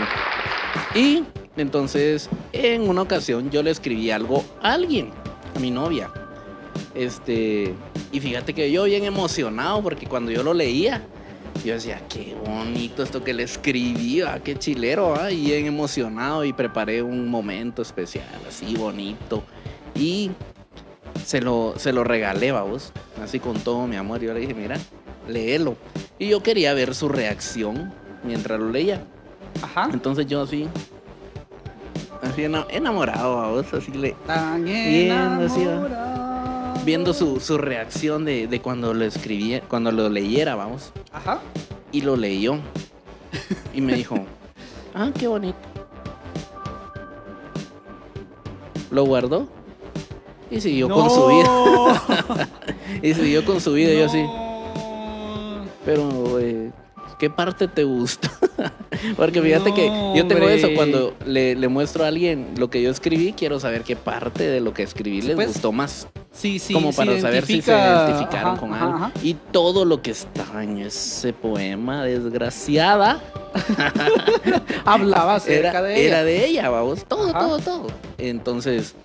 Y entonces, en una ocasión, yo le escribí algo a alguien, a mi novia. Este, y fíjate que yo bien emocionado porque cuando yo lo leía, yo decía, qué bonito esto que le escribí, ah, qué chilero, ah", y bien emocionado y preparé un momento especial, así bonito. Y se lo, se lo regalé, vos, así con todo mi amor. Yo le dije, mira, léelo. Y yo quería ver su reacción mientras lo leía.
Ajá.
Entonces yo así, así ena- enamorado, vos, así le,
Tan
Bien, así
enamorado.
viendo su, su reacción de, de cuando lo escribí, cuando lo leyera, vamos.
Ajá.
Y lo leyó. Y me dijo, ah, qué bonito. Lo guardó. Y siguió con su vida. (laughs) Y siguió con su vida. y Yo así, pero, eh, ¿qué parte te gusta? (laughs) Porque fíjate que
No,
yo tengo
hombre.
eso. Cuando le, le muestro a alguien lo que yo escribí, quiero saber qué parte de lo que escribí les
Pues,
gustó más.
Sí, sí.
como para saber si se
identifica-
identificaron
ajá,
con
ajá,
algo.
ajá.
Y todo lo que está en ese poema, desgraciada, (laughs)
Hablaba acerca
era,
de ella.
era de ella, vamos. Todo, todo, todo. Entonces,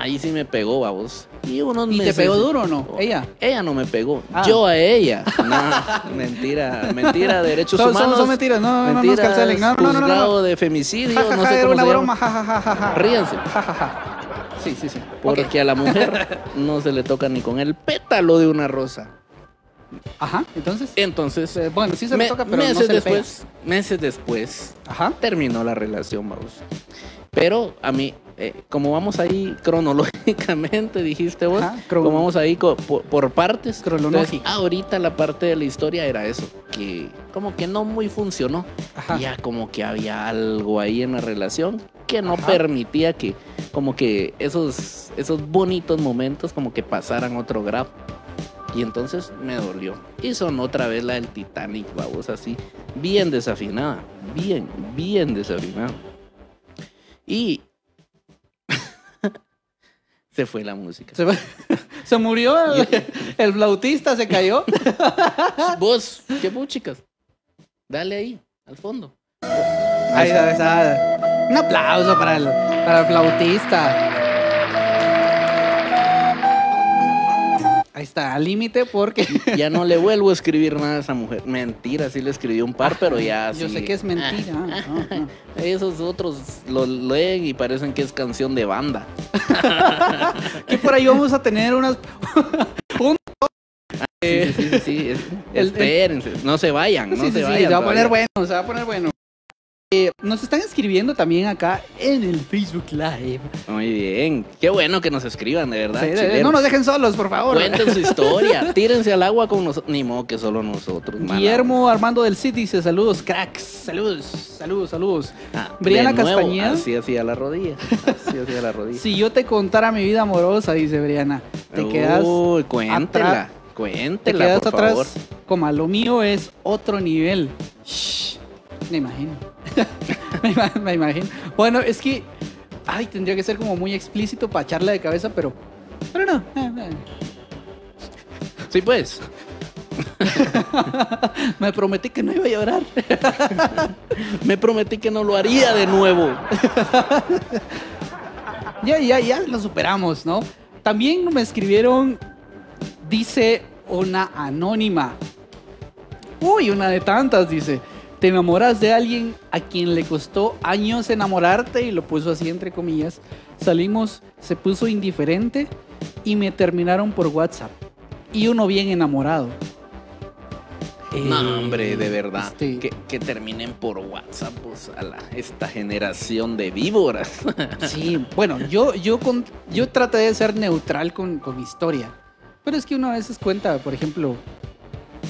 ahí sí me pegó, vamos. Y unos
¿Y te
meses-
pegó duro o no? Ella.
Ella no me pegó,
Ah.
yo a ella. (laughs) No, mentira, mentira, derechos
Son, son-
humanos.
son mentiras, no, no, no
mentiras,
cancelen. No, no, no, no, no.
juzgado de femicidio,
Ja, ja,
no sé cómo
una
se
broma, ja.
Ríanse.
Sí, sí, sí.
porque
Ok.
a la mujer (laughs) no se le toca ni con el pétalo de una rosa.
Ajá, entonces.
Entonces,
eh, bueno, sí se
me-
le toca, pero
meses
no se le pega.
después, meses después,
Ajá.
terminó la relación, vamos. Pero a mí, eh, como vamos ahí cronológicamente, (laughs) dijiste vos,
Ajá,
como vamos ahí por, por partes, entonces, ahorita la parte de la historia era eso, que como que no muy funcionó,
Ajá.
ya como que había algo ahí en la relación que no
Ajá.
permitía que como que esos, esos bonitos momentos como que pasaran otro grado. Y entonces me dolió. Y son otra vez la del Titanic, vamos, así, bien desafinada, bien, bien desafinada. Y se fue la música.
Se, (laughs) murió el, el flautista, se cayó. (laughs)
Vos, qué chicas. Dale ahí, al fondo.
Ahí está, está. Un aplauso para el, para el flautista. Ahí está, al límite porque (laughs)
Ya no le vuelvo a escribir nada a esa mujer. Mentira, sí le escribí un par, pero ya
yo
sí.
sé que es mentira. Ah, ah. (laughs)
Esos otros lo leen y parecen que es canción de banda. (laughs)
Que por ahí vamos a tener unas.
Sí, sí, sí, sí,
el-
Espérense, no se vayan, no
sí, sí,
se
sí,
vayan.
se va a poner bueno, se va a poner bueno. Eh, nos están escribiendo también acá en el Facebook Live.
Muy bien. Qué bueno que nos escriban, de verdad.
Sí, no nos dejen solos, por favor.
Cuenten su (laughs) historia. Tírense al agua con nosotros. Ni modo que solo nosotros. mala
Guillermo Armando del Cid dice saludos, cracks. Saludos, saludos, saludos.
Ah,
Briana Castañeda.
Así hacía la rodilla. Así hacía la rodilla.
Si yo te contara mi vida amorosa, dice Briana, te quedas,
Uy, cuéntela.
atrás- te
Cuéntela,
quedas
por
atrás.
favor.
Como lo mío es otro nivel. Shh, me imagino. (laughs) me, ima- me imagino. Bueno, es que, ay, tendría que ser como muy explícito para echarla de cabeza, pero, pero no. eh, eh.
Sí, pues. (laughs)
me prometí que no iba a llorar. (laughs)
Me prometí que no lo haría de nuevo.
Ya, ya, ya lo superamos, ¿no? También me escribieron, dice una anónima. Uy, una de tantas, dice. Te enamoras de alguien a quien le costó años enamorarte y lo puso así entre comillas. Salimos, se puso indiferente y me terminaron por WhatsApp. Y uno bien enamorado.
No,
Eh,
hombre, de verdad.
este,
Que, que terminen por WhatsApp, pues, a la- esta generación de víboras. (laughs)
Sí, bueno, yo, yo, con, yo traté de ser neutral con, con mi historia. Pero es que uno a veces cuenta, por ejemplo.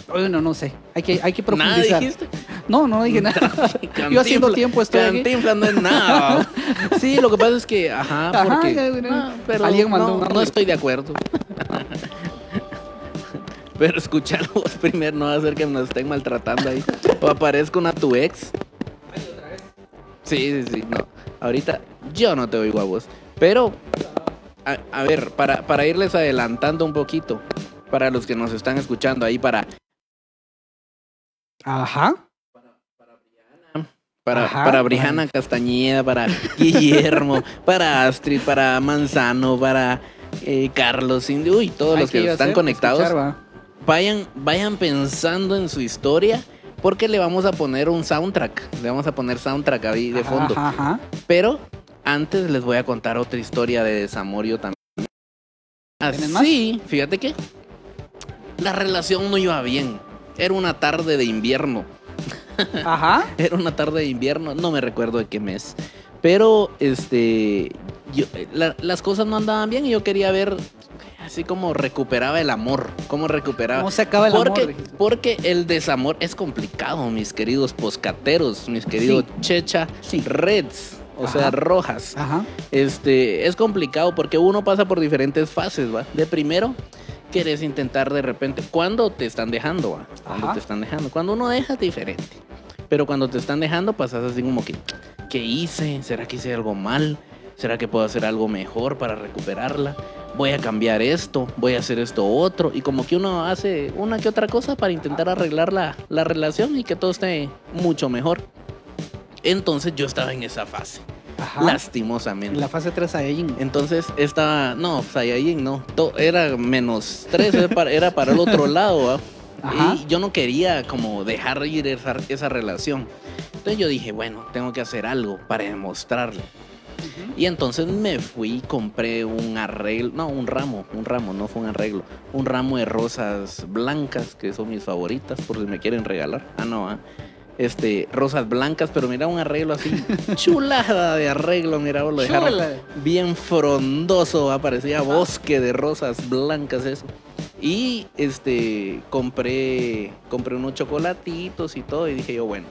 Bueno, no sé. Hay que, hay que
Nada
profundizar.
dijiste.
No, no dije nada. (laughs) (laughs) Yo haciendo tiempo estoy aquí.
No es nada. (laughs) Sí, lo que pasa es que, ajá,
Ajá,
porque no, pero
Alguien mandó
no, no estoy de acuerdo. Pero escucharlo vos primero no va a hacer que nos estén maltratando ahí. O aparezca una tu ex. Sí, sí, sí, no. Ahorita yo no te oigo a vos. Pero, a, a ver, para, para irles adelantando un poquito, para los que nos están escuchando ahí, para,
Ajá.
para,
Ajá,
para Brijana Castañeda, para Guillermo, (laughs) para Astrid, para Manzano, para eh, Carlos, uy, todos los que están conectados.
escuchar,
vayan, vayan pensando en su historia. Porque le vamos a poner un soundtrack. Le vamos a poner soundtrack ahí de fondo.
Ajá, ajá.
Pero antes les voy a contar otra historia de desamor yo también. Así, fíjate que la relación no iba bien. Era una tarde de invierno.
Ajá. (laughs)
Era una tarde de invierno, no me recuerdo de qué mes. Pero este yo, la- las cosas no andaban bien y yo quería ver así como recuperaba el amor, cómo recuperaba.
¿Cómo se acaba el
porque,
amor? dijiste?
porque el desamor es complicado, mis queridos poscateros, mis queridos
Sí.
checha
Sí.
reds, o
Ajá.
sea, rojas.
Ajá.
Este, es complicado porque uno pasa por diferentes fases, ¿va? De primero, quieres intentar de repente, cuando te están dejando, ¿va? Cuando te están dejando. Cuando uno deja es diferente. Pero cuando te están dejando, pasas así como que, ¿qué hice? ¿Será que hice algo mal? ¿Será que puedo hacer algo mejor para recuperarla? Voy a cambiar esto, voy a hacer esto otro. Y como que uno hace una que otra cosa para intentar arreglar la, la relación y que todo esté mucho mejor. Entonces yo estaba en esa fase,
Ajá.
lastimosamente.
La fase 3 Saiyajin.
Entonces estaba, no, Saiyajin no, to- era menos 3, era para, era para el otro lado. (laughs)
Ajá.
Y yo no quería como dejar ir esa, esa relación. Entonces yo dije, bueno, tengo que hacer algo para demostrarle. Y entonces me fui y compré un arreglo, no, un ramo, un ramo, no fue un arreglo, un ramo de rosas blancas, que son mis favoritas, por si me quieren regalar. Ah, no, ah. Este, rosas blancas, pero mira un arreglo así, (laughs) chulada de arreglo, mira, lo dejaron
Chula.
bien frondoso, ah, parecía bosque de rosas blancas eso. Y este compré compré unos chocolatitos y todo y dije yo, bueno,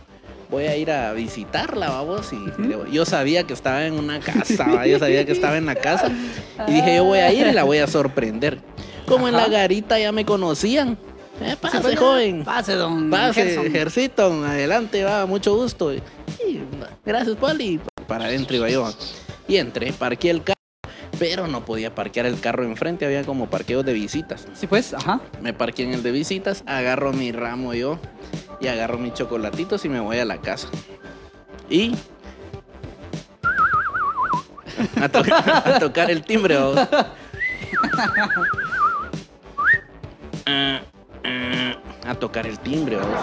voy a ir a visitarla, vamos, y yo sabía que estaba en una casa, ¿va? yo sabía que estaba en la casa (laughs) y dije yo voy a ir y la voy a sorprender. Como en la garita ya me conocían. Eh, pase,
pues,
joven.
Pase, don.
Pase,
Gerson.
Adelante, va, mucho gusto. Y, gracias, Poli. Para adentro iba yo. Y entré, parqué el carro, pero no podía parquear el carro enfrente, había como parqueos de visitas.
Sí, pues, ajá.
Me parqué en el de visitas, agarro mi ramo yo y agarro mis chocolatitos y me voy a la casa. Y. A, to- a tocar el timbre. (laughs) Ah, ah, A tocar el timbre, vamos.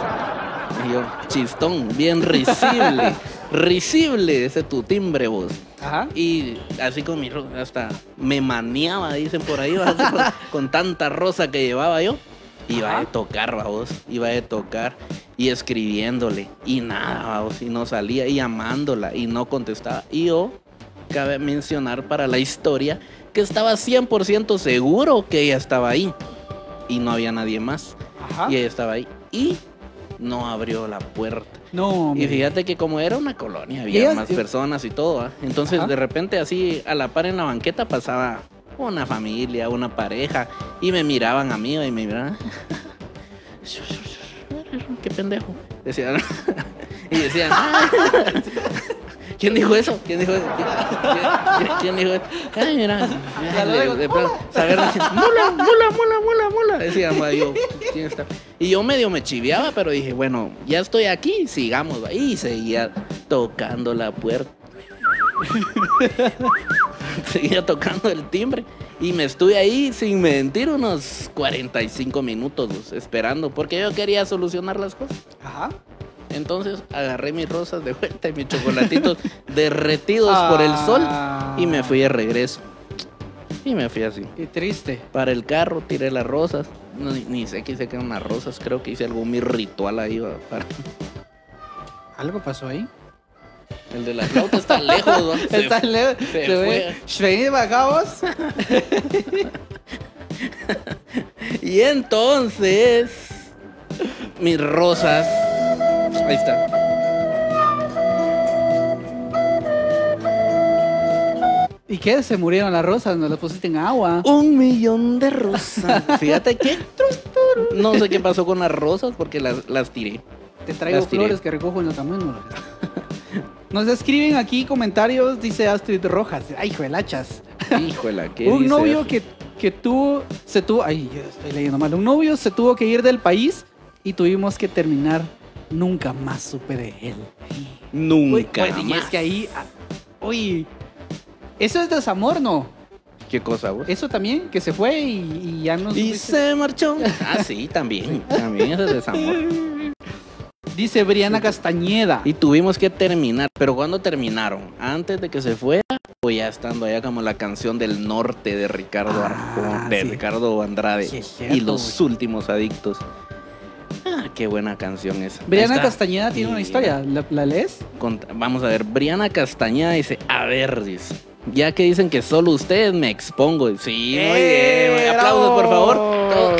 Y yo, chistón, bien risible. (laughs) risible ese tu timbre, vos.
Ajá.
Y así con mi ro- hasta me maniaba, dicen por ahí, (laughs) con, con tanta rosa que llevaba yo. Iba
Ajá.
de tocar, vamos. Iba de tocar y escribiéndole. Y nada, vamos. Y no salía. Y llamándola. Y no contestaba. Y yo, cabe mencionar para la historia que estaba 100% seguro que ella estaba ahí. Y no había nadie más.
Ajá.
Y ella estaba ahí. Y no abrió la puerta.
No,
Y fíjate que como era una colonia, había más personas y todo, ¿ah? Entonces
Ajá.
de repente así a la par en la banqueta pasaba una familia, una pareja, y me miraban a mí y me miraban. (laughs) Qué pendejo. Decían. (laughs) y decían. (laughs) ¿Quién dijo eso? ¿Quién dijo eso? ¿Quién, quién- quién dijo eso? Ay, mira.
Ya
de- plano, saber decir, mula, mula, mula, mula, mula. Decía, ma, yo, ¿quién está? Y yo medio me chiveaba, pero dije, bueno, ya estoy aquí, sigamos. Y seguía tocando la puerta. (laughs) seguía tocando el timbre. Y me estuve ahí, sin mentir, unos 45 minutos esperando, porque yo quería solucionar las cosas.
Ajá.
Entonces agarré mis rosas de vuelta y mis chocolatitos (laughs) derretidos por el sol y me fui de regreso. Y me fui así.
Qué triste.
Para el carro tiré las rosas. No, ni, ni sé qué hice que eran unas rosas. Creo que hice algún mi ritual ahí. para- (laughs)
¿Algo pasó ahí?
El de la flauta está lejos. ¿va? (laughs) Se
Está leve.
se
Se ve. Schwein bajamos.
Y entonces, mis rosas. Ahí está.
¿Y qué? Se murieron las rosas, no las pusiste en agua.
Un millón de rosas. (laughs) Fíjate que no sé qué pasó con las rosas porque las, las tiré.
Te traigo
las tiré.
flores que recojo en el camino. Nos escriben aquí comentarios, dice Astrid Rojas. Ay, hijo de lachas.
Híjola, ¿qué
Un
dice?
novio que, que tuvo, se tuvo, ay, yo estoy leyendo mal. Un novio se tuvo que ir del país y tuvimos que terminar. Nunca más supe de él.
Nunca.
Uy, y es
más.
que ahí, ah, uy, eso es desamor, ¿no?
¿Qué cosa vos?
Eso también, que se fue y, y ya no
Y
supiste.
se marchó. (laughs) Ah, sí, también. También eso es desamor.
Dice Briana Castañeda.
Y tuvimos que terminar. Pero ¿cuándo terminaron? ¿Antes de que se fuera? O ya estando allá como la canción del norte de Ricardo
Ah,
Arjona, de
sí.
Ricardo Andrade.
Sí, es cierto,
y los últimos adictos. Ah, qué buena canción esa.
Briana. Castañeda tiene una historia. ¿La, la lees?
Vamos a ver, Briana Castañeda dice, a ver, dice, ya que dicen que solo ustedes me expongo. Sí, muy
¡Eh,
bien. Aplausos, por favor. Todo-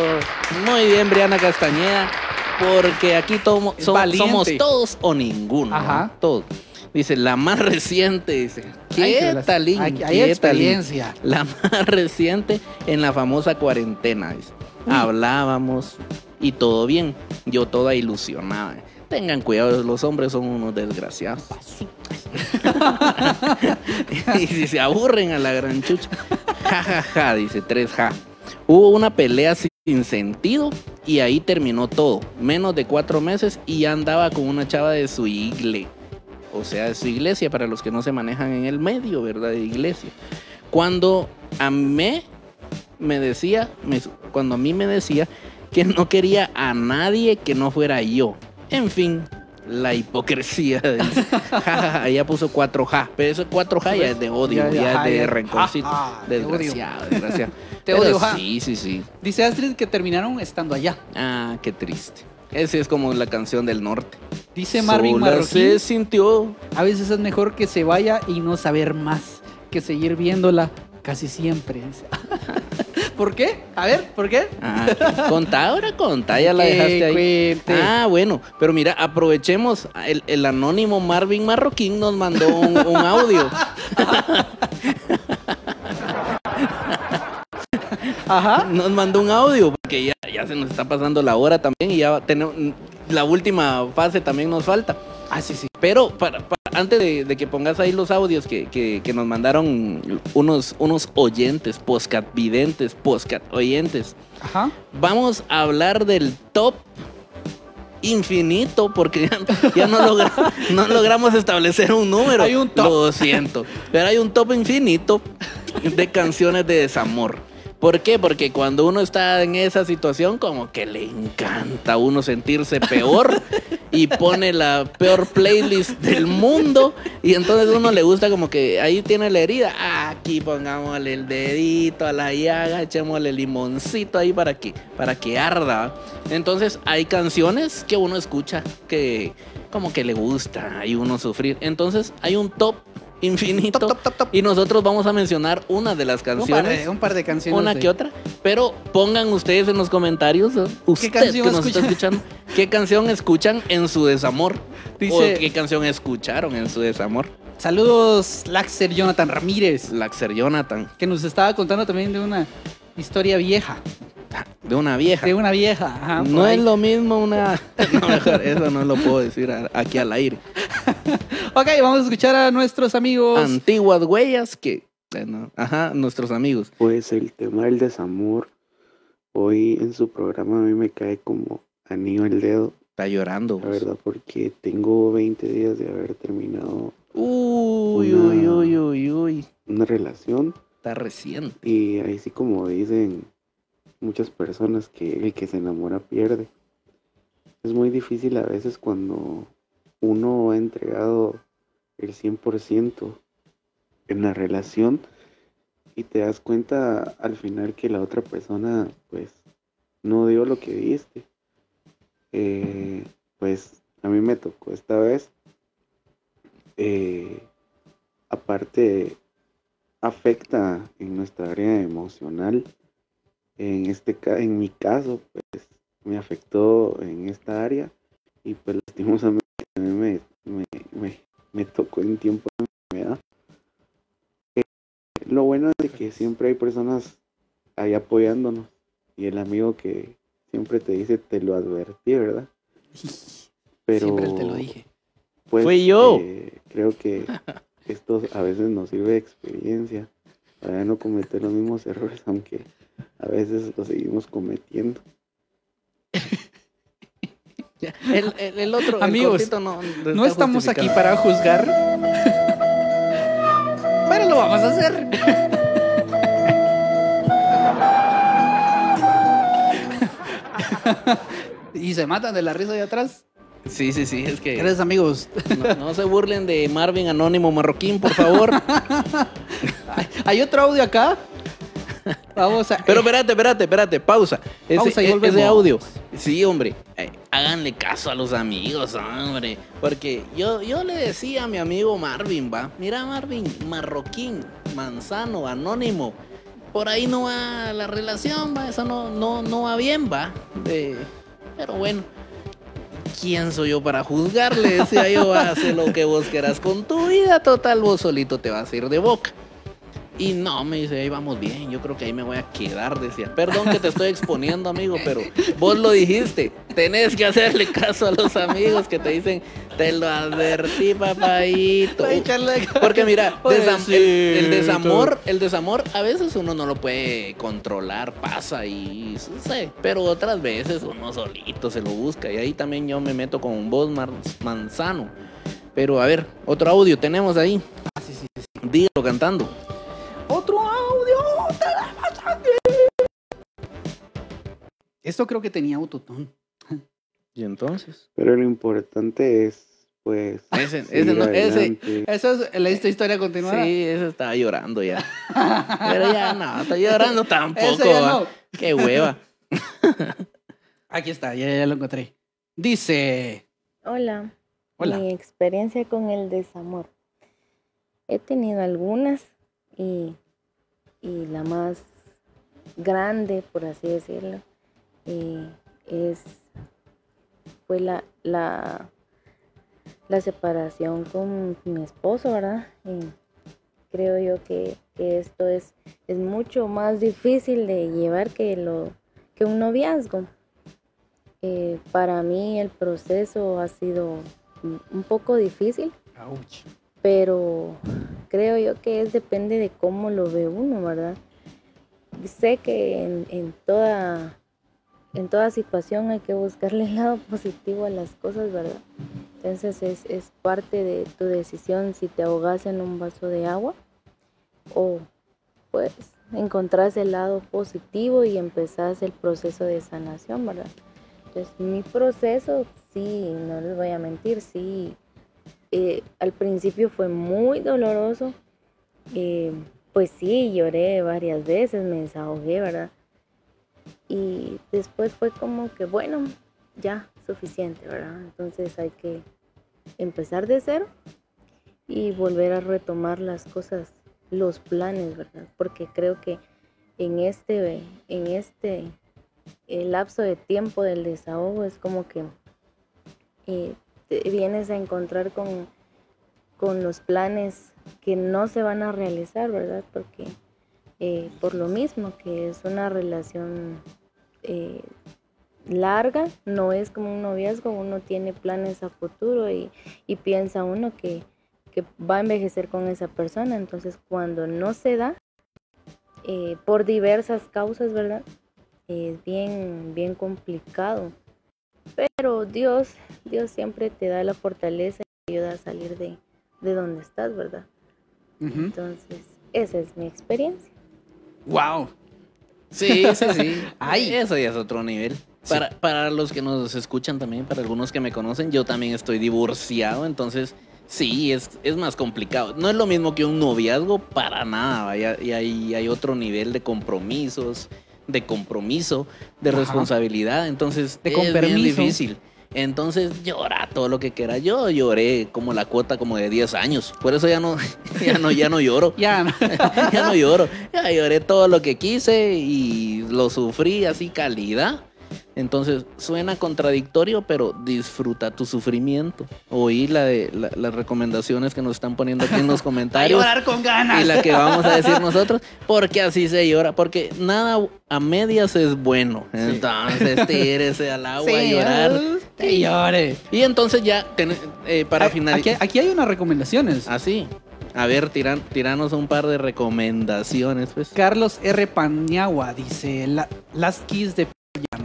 Muy bien, Briana Castañeda, porque aquí tomo- so- somos todos o ninguno.
Ajá.
¿no? Todos. Dice, la más reciente, dice.
Ay, que
¿Qué
las-
talín?
Hay, hay.
La más (laughs) reciente en la famosa cuarentena. dice. Hablábamos y todo bien. Yo toda ilusionada. Tengan cuidado, los hombres son unos desgraciados. (laughs) (laughs) y si se aburren a la gran chucha. Ja, ja, ja, dice 3ja. Hubo una pelea sin sentido y ahí terminó todo. Menos de cuatro meses y ya andaba con una chava de su igle. O sea, de su iglesia, para los que no se manejan en el medio, ¿verdad? De iglesia. Cuando a mí me decía, me- cuando a mí me decía que no quería a nadie que no fuera yo. En fin, la hipocresía. (laughs) ja, ella puso 4J, pero eso 4J ya es de odio,
Ya,
ya,
ya,
es de rencorcito.
Te odio.
desgraciado, desgraciado. (laughs)
Te odio, ja.
Sí, sí, sí.
Dice Astrid que terminaron estando allá.
Ah, qué triste. Esa es como la canción del norte.
Dice Marvin
Sola
Marroquín.
se sintió.
A veces es mejor que se vaya y no saber más que seguir viéndola casi siempre. (laughs) ¿Por qué? A ver, ¿por qué?
Ah, contá ahora, contá, ya la dejaste ahí.
cuente.
Ah, bueno, pero mira, aprovechemos. El, el anónimo Marvin Marroquín nos mandó un, un audio. (laughs)
Ajá.
Nos mandó un audio porque ya, ya se nos está pasando la hora también y ya tenemos la última fase también nos falta.
Ah, sí, sí.
Pero para, para- antes de, de que pongas ahí los audios que, que- que nos mandaron unos, unos oyentes, postcat videntes, postcat oyentes,
Ajá.
vamos a hablar del top infinito porque ya, ya no, logra- (laughs) no logramos establecer un número.
Hay un top.
Lo siento. Pero hay un top infinito de canciones de desamor. ¿Por qué? Porque cuando uno está en esa situación, como que le encanta a uno sentirse peor (laughs) y pone la peor playlist del mundo y entonces uno le gusta como que ahí tiene la herida, aquí pongámosle el dedito a la llaga, echémosle limoncito ahí para que, para que arda. Entonces hay canciones que uno escucha que como que le gusta y uno sufrir. Entonces hay un top infinito
Top, top, top, top.
y nosotros vamos a mencionar una de las
Un par
canciones
de, un par de canciones.
una que otra. Pero pongan ustedes en los comentarios, usted
canción
que nos está
escucha?
escuchando, qué canción escuchan en su desamor.
Dice-
o qué canción escucharon en su desamor.
Saludos, Laxer Jonathan Ramírez,
Laxer Jonathan,
que nos estaba contando también de una historia vieja.
De una vieja.
De una vieja. ajá,
no
ahí.
es lo mismo una. (laughs) No, mejor, eso no lo puedo decir aquí al aire. (laughs)
Ok, vamos a escuchar a nuestros amigos.
Antiguas huellas que. bueno, ajá, nuestros amigos.
Pues el tema del desamor, hoy en su programa a mí me cae como anillo al dedo,
Está llorando.
la
vos.
verdad, porque tengo 20 días de haber terminado
Uy,
Una-
uy, uy, uy, uy.
una relación
Está reciente.
y ahí sí como dicen muchas personas que el que se enamora pierde. Es muy difícil a veces cuando uno ha entregado el 100% en la relación y te das cuenta al final que la otra persona pues no dio lo que diste. Eh, pues a mí me tocó esta vez. Eh, aparte afecta en nuestra área emocional. En este ca- en mi caso, pues me afectó en esta área y pues lastimosamente me, me, me- me tocó en tiempo de enfermedad. Eh, lo bueno es de que siempre hay personas ahí apoyándonos y el amigo que siempre te dice te lo advertí, ¿verdad? Pero (laughs)
Siempre te lo dije.
pues,
Fui yo.
eh, creo que esto a veces nos sirve de experiencia para no cometer los mismos errores, aunque a veces los seguimos cometiendo. (laughs)
El, el- el otro,
Amigos,
no,
No estamos aquí para juzgar. (laughs) Pero lo vamos a hacer. (laughs) y se matan de la risa de atrás.
Sí, sí, sí, es que
Gracias, amigos.
no, no se burlen de Marvin Anónimo Marroquín, por favor.
Hay otro audio acá. (laughs) Vamos a.
Pero espérate, espérate, espérate, pausa. Ese,
Pausa y
e- ese audio. Sí, hombre, eh, háganle caso a los amigos, hombre. Porque yo, yo le decía a mi amigo Marvin, va, mira Marvin, Marroquín, Manzano, Anónimo. Por ahí no va la relación, va, eso no, no, no va bien, va. Eh, pero bueno. ¿Quién soy yo para juzgarle? Decía yo, (laughs) haz lo que vos quieras con tu vida, total, vos solito te vas a ir de boca. Y no, me dice, ahí vamos bien, yo creo que ahí me voy a quedar, decía. Perdón que te estoy exponiendo, amigo, pero vos lo dijiste. Tenés que hacerle caso a los amigos que te dicen, te lo advertí, papayito. Porque mira, desam- el, desamor, el desamor a veces uno no lo puede controlar, pasa y sucede, pero otras veces uno solito se lo busca y ahí también yo me meto con vos manzano. Pero a ver, otro audio tenemos ahí.
Ah, sí, sí, sí.
Dígalo cantando.
Esto creo que tenía autotune.
Y entonces.
Pero lo importante es, pues,
Ese- ese no- ese-.
Esa es la esta historia continuada.
Sí, ese estaba llorando ya. (laughs) Pero ya no, está llorando tampoco.
No.
Qué hueva. (laughs)
Aquí está, ya, ya lo encontré. Dice.
Hola.
Hola.
Mi experiencia con el desamor. He tenido algunas y, y la más grande, por así decirlo, eh, es fue la, la, la separación con mi esposo, ¿verdad? Y creo yo que, que esto es, es mucho más difícil de llevar que, lo, que un noviazgo. Eh, para mí el proceso ha sido un- un poco difícil,
Ouch.
pero creo yo que es depende de cómo lo ve uno, ¿verdad? Sé que en, en toda en toda situación hay que buscarle el lado positivo a las cosas, ¿verdad? Entonces es, es parte de tu decisión si te ahogas en un vaso de agua o pues encontrás el lado positivo y empezás el proceso de sanación, ¿verdad? Entonces mi proceso sí, no les voy a mentir, sí. eh, al principio fue muy doloroso. eh, pues sí, lloré varias veces, me desahogué, ¿verdad? Y después fue como que, bueno, ya, suficiente, ¿verdad? Entonces hay que empezar de cero y volver a retomar las cosas, los planes, ¿verdad? Porque creo que en este, en este el lapso de tiempo del desahogo es como que eh, te vienes a encontrar con, con los planes que no se van a realizar, ¿verdad? Porque eh, por lo mismo que es una relación eh, larga, no es como un noviazgo, uno tiene planes a futuro y, y piensa uno que, que va a envejecer con esa persona, entonces cuando no se da, eh, por diversas causas, ¿verdad? Es bien, bien complicado. Pero Dios, Dios siempre te da la fortaleza y te ayuda a salir de, de donde estás, ¿verdad? Entonces, esa es mi experiencia.
Wow.
Sí, sí, sí. (laughs)
Ay.
Eso ya es otro nivel. Para, para los que nos escuchan también, para algunos que me conocen, yo también estoy divorciado, entonces sí, es, es más complicado. No es lo mismo que un noviazgo, para nada, y hay, hay otro nivel de compromisos, de compromiso, de
Ajá.
responsabilidad, entonces
De
es bien difícil. Entonces llora todo lo que quiera. Yo lloré como la cuota como de 10 años. Por eso ya no, (laughs) ya no, ya no lloro (laughs)
Ya, no. (laughs)
ya no lloro. Ya lloré todo lo que quise y lo sufrí así calidad. Entonces suena contradictorio, pero disfruta tu sufrimiento. Oí la de la- las recomendaciones que nos están poniendo aquí en los (laughs)
a
comentarios
llorar con ganas.
y la que vamos a decir nosotros, (laughs) porque así se llora, porque nada a medias es bueno. Entonces (laughs) tírese al agua a
Sí,
llorar.
Que llore.
Y entonces ya ten- eh, para finalizar.
aquí hay unas recomendaciones.
Así. A ver, tiran, tiranos un par de recomendaciones, pues.
Carlos R. Paniagua dice: la- Las keys de.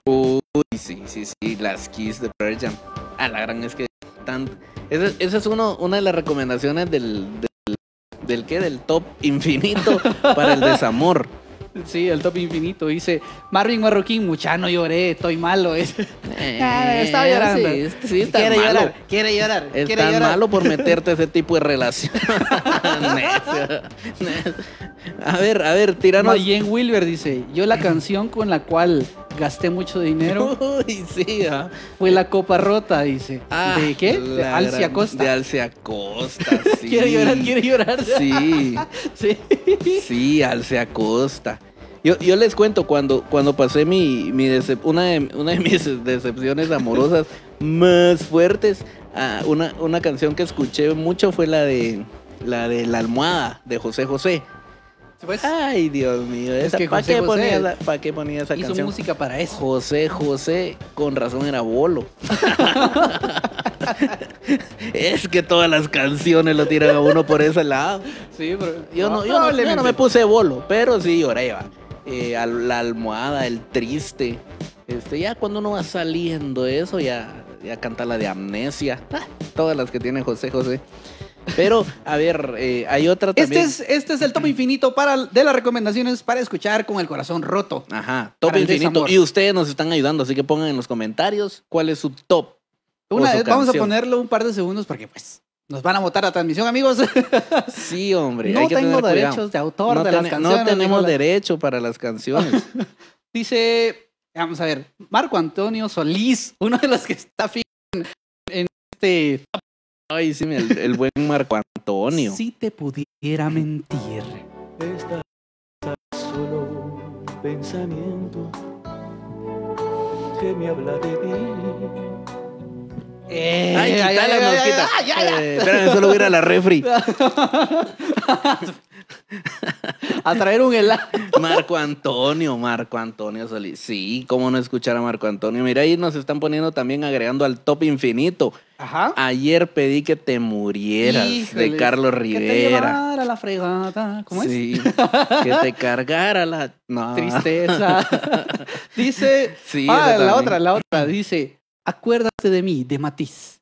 Uy, sí, sí, sí, las keys de Pearl Jam. A la gran es que tan... Esa, esa es uno, una de las recomendaciones del, del, del qué, del top infinito para el desamor. (laughs)
Sí, el top infinito. Dice: Marvin Marroquín, mucha no lloré, estoy malo. Es- Ah, estaba llorando.
Sí, sí está
quiere
malo.
llorar, quiere llorar.
Es
quiere
tan
llorar.
malo por (laughs) meterte ese tipo de relación. (laughs) A ver, a ver, tiranos.
Mayen Wilber dice: Yo la canción con la cual gasté mucho dinero (laughs)
Uy, sí, ah.
fue La Copa Rota, dice.
Ah,
¿De qué? De Alcia Costa.
De Alcia Costa, (laughs) sí.
Quiere llorar, quiere llorar.
Sí, (laughs)
Sí.
sí, Alcia Costa. Yo, yo les cuento, cuando, cuando pasé mi, mi una, de, una de mis decepciones amorosas más fuertes, ah, una, una canción que escuché mucho fue la de la de La Almohada de José José.
Pues,
Ay, Dios mío, ¿para qué, pa' qué ponía esa
hizo
canción?
música para eso.
José José, con razón era bolo. (laughs) es que todas las canciones lo tiran a uno por ese lado.
Sí, pero
Yo no, yo no, yo no me puse bolo, pero sí lloré, va. Eh, al- la almohada, el triste. Este, ya cuando uno va saliendo de eso, ya, ya canta la de amnesia. Ah, todas las que tiene José José. Pero, a ver, eh, hay otra
Este
también.
es, este es el top infinito para, de las recomendaciones para escuchar con el corazón roto.
Ajá, top infinito. Y ustedes nos están ayudando, así que pongan en los comentarios cuál es su top.
Una
su
vez, vamos a ponerle un par de segundos porque pues nos van a votar la transmisión, amigos. (laughs)
Sí, hombre.
no
hay que
tengo
tener
derechos de autor
no,
de las canciones.
no tenemos
la-
derecho para las canciones. (laughs)
Dice, vamos a ver, Marco Antonio Solís, uno de los que está en este...
Ay, sí, el, el buen Marco Antonio.
Si te pudiera mentir.
Esta es solo un pensamiento que me habla de ti.
Eh,
Ay, quítala,
ay,
quita. Eh, espérame, solo voy a ir a la refri. (laughs)
a traer un helado.
Marco Antonio, Marco Antonio Solís. Sí, cómo no escuchar a Marco Antonio. Mira, ahí nos están poniendo también agregando al top infinito.
Ajá.
Ayer pedí que te murieras
Híjole,
de Carlos
Que te
Rivera.
la fregada. ¿Cómo es?
Sí, que te cargara la. No.
Tristeza. (laughs) dice.
Sí,
ah, la
también.
otra, la otra. Dice. Acuérdate de mí, de Matiz.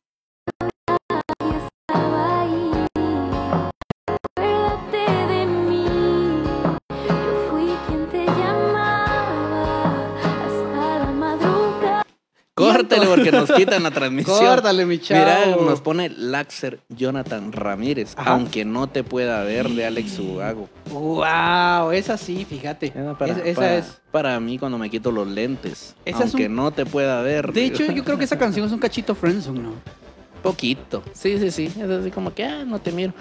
Córtele, porque nos quitan la transmisión.
Córtale, mi chavo.
Mira, nos pone Laxer Jonathan Ramírez,
Ajá.
aunque no te pueda ver, de Alex Ugago.
Wow, esa sí, fíjate.
Esa, para,
Esa- esa
para-
es.
para mí cuando me quito los lentes.
Esa es
aunque
un-
no te pueda ver.
De hecho, yo creo que esa canción es un cachito friendzone, ¿no?
Poquito. Sí, sí, sí. Es así como que, ah, no te miro.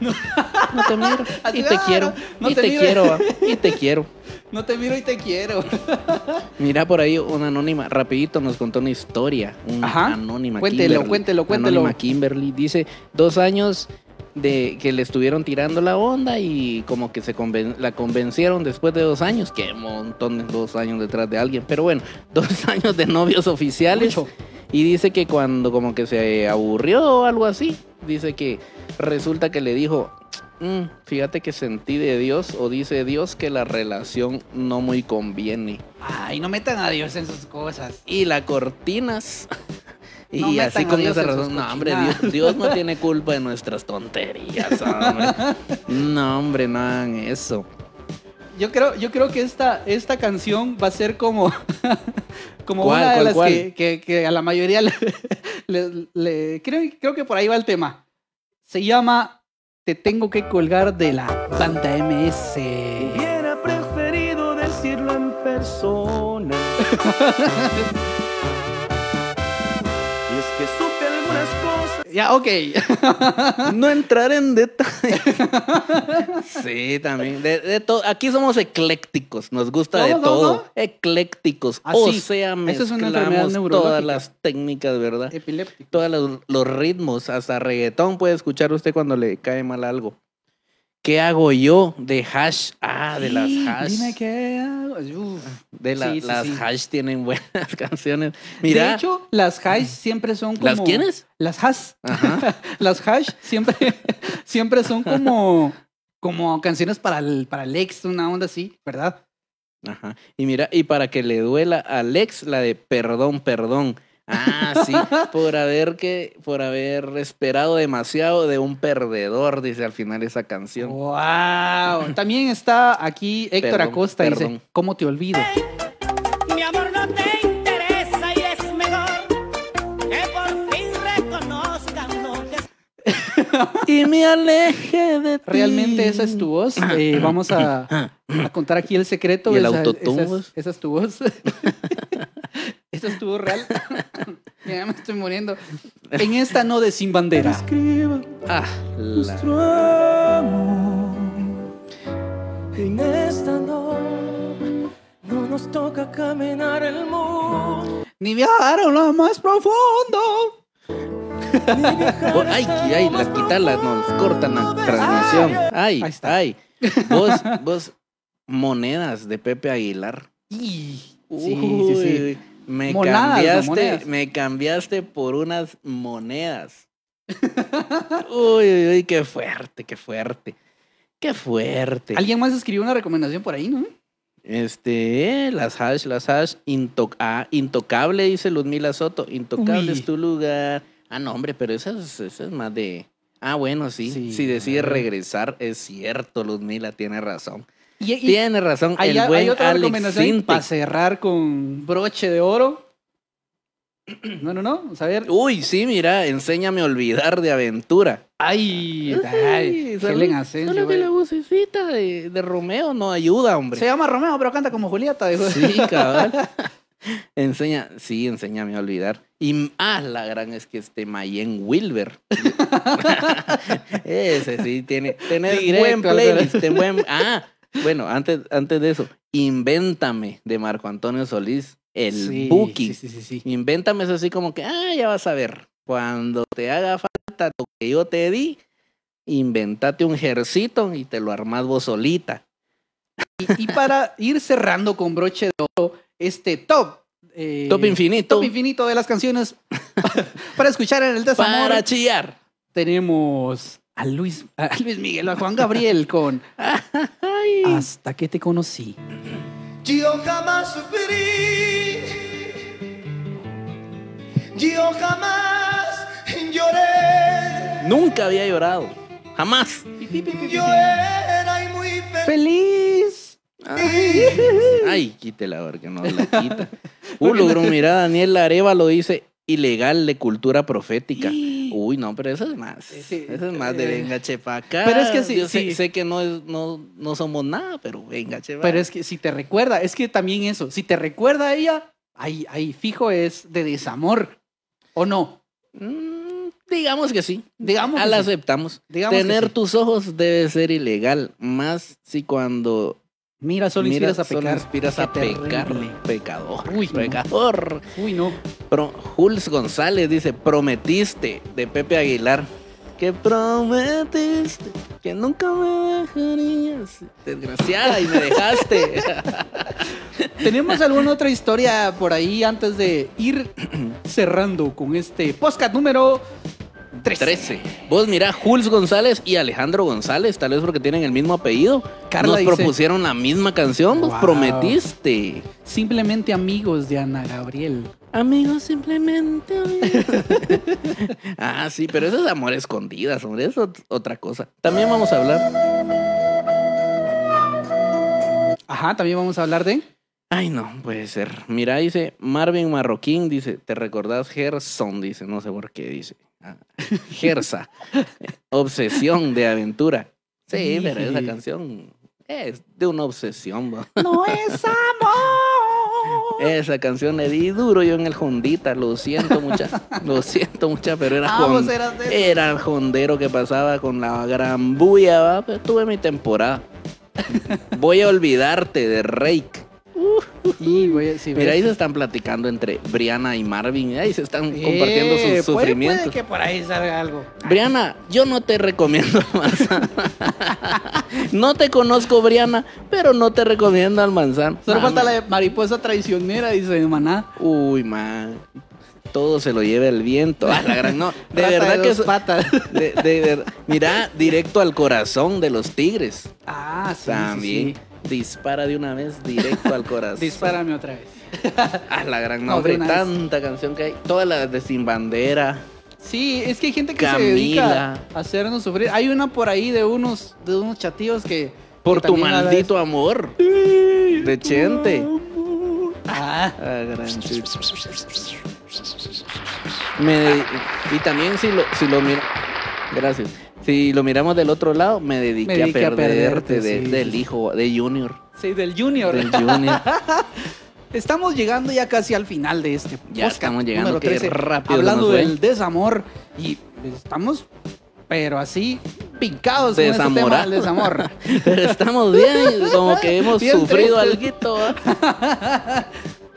No te miro.
Así, (laughs)
Y te
ah,
quiero.
no
y
te
quiero. Y te (laughs) quiero.
No te miro y te quiero. (laughs)
Mira por ahí una anónima, rapidito nos contó una historia. Una
Ajá.
anónima
Cuéntelo,
Kimberly.
cuéntelo, cuéntelo.
Anónima Kimberly dice, dos años de que le estuvieron tirando la onda y como que se conven- la convencieron después de dos años. Qué montón de dos años detrás de alguien. Pero bueno, dos años de novios oficiales.
Mucho.
Y dice que cuando como que se aburrió o algo así, dice que resulta que le dijo, "Mm, fíjate que sentí de Dios o dice Dios que la relación no muy conviene.
Ay, no metan a Dios en sus cosas.
Y la cortinas. (laughs) Y
No
así con esa razón, no hombre. Dios, Dios no tiene culpa de nuestras tonterías, hombre. (laughs) No hombre, no hagan eso.
Yo creo, yo creo que esta, esta canción va a ser como, (laughs) como
¿Cuál,
una de
cuál,
las
cuál?
Que, que- que a la mayoría le, (laughs) le- le- creo, creo que por ahí va el tema. Se llama Te tengo que colgar de la banda MS.
Hubiera preferido decirlo en persona. (laughs) y es que cosas.
Ya, ok. (laughs)
No entrar en detalle. Sí, también. De, de todo. Aquí somos eclécticos. Nos gusta de
¿Cómo,
todo.
cómo?
Eclécticos.
Ah,
o sea,
Esa es una enfermedad
mezclamos
neurológica.
todas las técnicas, ¿verdad?
Epiléptico.
Todos los, los ritmos, hasta reggaetón puede escuchar usted cuando le cae mal algo. ¿Qué hago yo de hash? Ah, de las hash.
Dime qué hago. Uf.
De la-
Sí, sí,
las hash tienen buenas (laughs) canciones. Mira,
de hecho, las hash siempre son como.
¿las quiénes?
Las hash.
Ajá. (laughs)
Las hash siempre, (laughs) siempre son como, como canciones para el, para el ex, una onda así, ¿verdad?
Ajá. Y mira, y para que le duela a Alex, la de perdón, perdón. Ah, sí, por haber que, por haber esperado demasiado de un perdedor, dice al final esa canción.
¡Wow! También está aquí Héctor
Perdón,
Acosta, dice,
perdón.
¿cómo te olvido?
Mi amor no te interesa y es mejor que por fin reconozcan lo que (laughs)
Y me aleje de ti.
Realmente esa es tu voz. Eh, vamos a, a contar aquí el secreto.
¿Y el
Esa- esa, es, esa es tu voz. (laughs) esa es tu voz real. (laughs) ya me estoy muriendo. En esta no de Sin Bandera.
Escriba
Ah,
nuestro amor. En esta no, no nos toca caminar el mundo.
Ni viajar a lo más profundo.
Oh, (laughs) ay, ay,
lo
la
más
quitarla, nos cortan la transmisión. Ay,
Ahí está.
ay. Vos, vos, monedas de Pepe Aguilar.
Y- Sí, sí, sí.
Me cambiaste, me cambiaste por unas monedas. (laughs) uy, uy, uy, qué fuerte, qué fuerte. Qué fuerte.
Alguien más escribió una recomendación por ahí, ¿no?
Este, las hash, las hash, ah, intocable, dice Luzmila Soto. Intocable
Uy.
es tu lugar. Ah, no, hombre, pero esa es, esa es más de. Ah, bueno, sí.
Sí,
si decide
a ver.
regresar, es cierto, Luzmila tiene razón.
Y, y-
Tiene razón,
hay,
el
hay
buen
otra
Alex
recomendación
Sintek.
para cerrar con broche de oro. No, no, no. A ver.
Uy, sí, mira, enséñame a olvidar de aventura.
Ay, ay, Helen Asensio,
solo que la vocecita de, de Romeo no ayuda, hombre.
Se llama Romeo, pero canta como Julieta. dijo.
Sí, cabal. (laughs) Enseña, sí, enséñame a olvidar. Y ah, la gran es que este Mayen Wilber. (laughs) Ese sí tiene,
Directo
buen playlist, buen. Ah, bueno, antes, antes de eso, Invéntame de Marco Antonio Solís, el
Sí,
Buki.
Sí, sí, sí, sí.
Invéntame es así como que, ah, ya vas a ver. Cuando te haga falta lo que yo te di, inventate un jercito y te lo armas vos solita.
Y, y para ir cerrando con broche de oro, este top. eh,
Top infinito.
Top infinito de las canciones (laughs) para escuchar en el desamor.
Para chillar.
Tenemos a Luis, a Luis Miguel, a Juan Gabriel con
Ay.
Hasta que te conocí.
Yo jamás sufrí, yo jamás lloré,
Nunca había llorado. Jamás.
yo era y muy feliz.
¡Feliz!
Ay, quítela porque no la quita. Uh, logró, mira, Daniel Arevalo dice ilegal de cultura profética. (gasps) Uy, no, pero eso es más.
Sí,
eso es más de
eh,
venga, chepa acá.
pero es que sí,
Yo sé,
sí.
sé que no, es, no, no somos nada, pero venga, chepa.
Pero es que si te recuerda, es que también eso, si te recuerda a ella, ahí, ahí fijo es de desamor. ¿O no?
Mm, digamos que sí.
Digamos
Ah, la aceptamos.
Digamos
Tener tus ojos debe ser ilegal, más si cuando
Mira, solo
miras,
inspiras a
solo
pecar.
inspiras a pecar. Pecador.
Uy, no.
pecador.
Uy, no.
Pro- Jules González dice, prometiste, de Pepe Aguilar. Que prometiste que nunca me dejarías. Desgraciada, y me dejaste. (laughs)
¿Tenemos alguna otra historia por ahí antes de ir (clears throat) cerrando con este podcast número 13?
13. Vos mira, Jules González y Alejandro González, tal vez porque tienen el mismo apellido.
Carla
nos
dice-
propusieron la misma canción, vos
Wow.
prometiste.
Simplemente amigos de Ana Gabriel.
Amigos, simplemente amigos. (laughs) ah, sí, pero eso es amor escondidas, hombre, eso es ot- otra cosa. También vamos a hablar.
Ajá, también vamos a hablar de...
Ay, no, puede ser. Mira, dice Marvin Marroquín, dice, ¿te recordás Gerson? Dice, no sé por qué dice. (laughs) Gersa. Obsesión de aventura. Sí, pero esa canción es de una obsesión, ¿va? (laughs)
No es amor.
Esa canción le di duro yo en el Hondita, lo siento mucha, lo siento mucha, pero era,
Ah,
era el hondero que pasaba con la gran bulla, ¿va? pero tuve mi temporada. Voy a olvidarte de Rake.
Sí,
Mira, ahí se están platicando entre Brianna y Marvin, ahí se están
Eh,
compartiendo sus sufrimientos.
Puede que por ahí salga algo.
Brianna, yo no te recomiendo al manzano. (laughs) no te conozco, Brianna, pero no te recomiendo al manzano.
Solo falta la mariposa traicionera, dice Maná.
Uy, man. Todo se lo lleva el viento. Ah, la gran no. De
Rata
verdad que eso-
patas.
de, de ver- mira, directo al corazón de los tigres.
Ah, sí, sí,
También.
sí.
Dispara de una vez directo al corazón. (laughs)
Dispárame otra vez. (laughs)
Ah, la gran
No,
nombre.
vez.
tanta canción que hay. Todas las de Sin Bandera.
Sí, es que hay gente que se dedica
Camila.
a hacernos sufrir. Hay una por ahí de unos, de unos chatillos que.
Por
que
tu
a
maldito amor. De Chente.
Ah,
Ah, gran. Me y también si lo, si lo mira, gracias. Si lo miramos del otro lado, me dediqué,
Me dediqué
a
a
perderte,
perderte,
de-
sí,
del hijo, de Junior.
sí, del Junior.
Del Junior. (laughs)
Estamos llegando ya casi al final de este
Ya estamos llegando, qué
13,
rápido
hablando del desamor y estamos pero así picados con este tema del desamor. (laughs)
Pero estamos bien, como que (laughs) hemos
Bien
sufrido algo.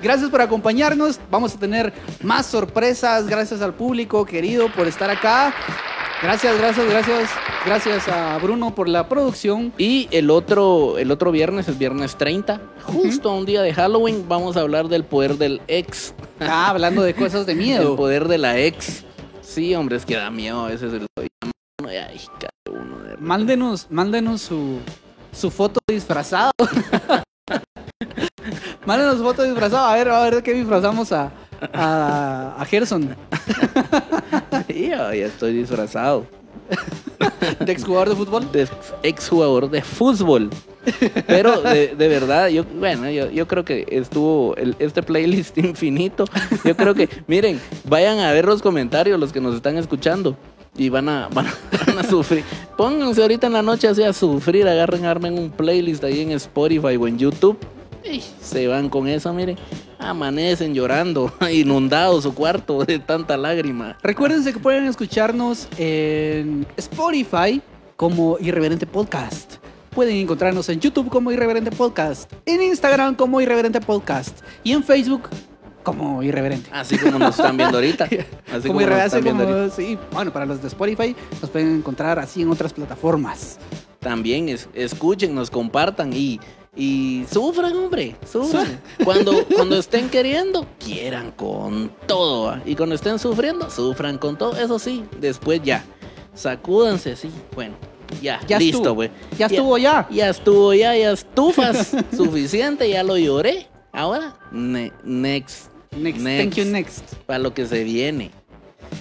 Gracias por acompañarnos. Vamos a tener más sorpresas. Gracias al público querido por estar acá. Gracias, gracias, gracias. Gracias a Bruno por la producción.
Y el otro, el otro viernes, el viernes 30, justo a un día de Halloween, vamos a hablar del poder del ex.
Ah, hablando de cosas de
El
miedo.
poder de la ex. Sí, hombre, es que da miedo a veces el ay, cada uno de
Mándenos, mándenos su, su foto disfrazado. (laughs) mándenos su foto disfrazado. A ver, a ver qué disfrazamos a, a, a Gerson,
Sí, ya ya estoy disfrazado.
de exjugador de fútbol.
de ex jugador de fútbol. Pero de, de verdad, yo, bueno, yo, yo creo que estuvo el- este playlist (laughs) infinito. Yo creo que, miren, vayan a ver los comentarios, los que nos están escuchando. Y van a, van a, van a sufrir. Pónganse ahorita en la noche así a sufrir, agarren, armen un playlist ahí en Spotify o en YouTube. Y se van con eso, miren. Amanecen llorando, (laughs) inundados su cuarto de tanta lágrima.
Recuérdense que pueden escucharnos en Spotify como Irreverente Podcast. Pueden encontrarnos en YouTube como Irreverente Podcast, en Instagram como Irreverente Podcast y en Facebook como Irreverente.
Así como nos están viendo ahorita. (laughs) Así
como
como nos
Irreverente,
están viendo
como-
ahorita.
sí, bueno, para los de Spotify nos pueden encontrar así en otras plataformas.
También es, escuchen, nos compartan y, y sufran, hombre, sufran. (laughs) Cuando, cuando estén queriendo, quieran con todo. ¿va? Y cuando estén sufriendo, sufran con todo. Eso sí, después ya, sacúdanse, sí. Bueno, ya,
Ya
listo, güey.
Ya estuvo ya.
Ya estuvo, ya, ya estufas. (laughs) suficiente, ya lo lloré. Ahora, ne- next.
Next.
Next.
Thank you, next.
Para lo que se viene.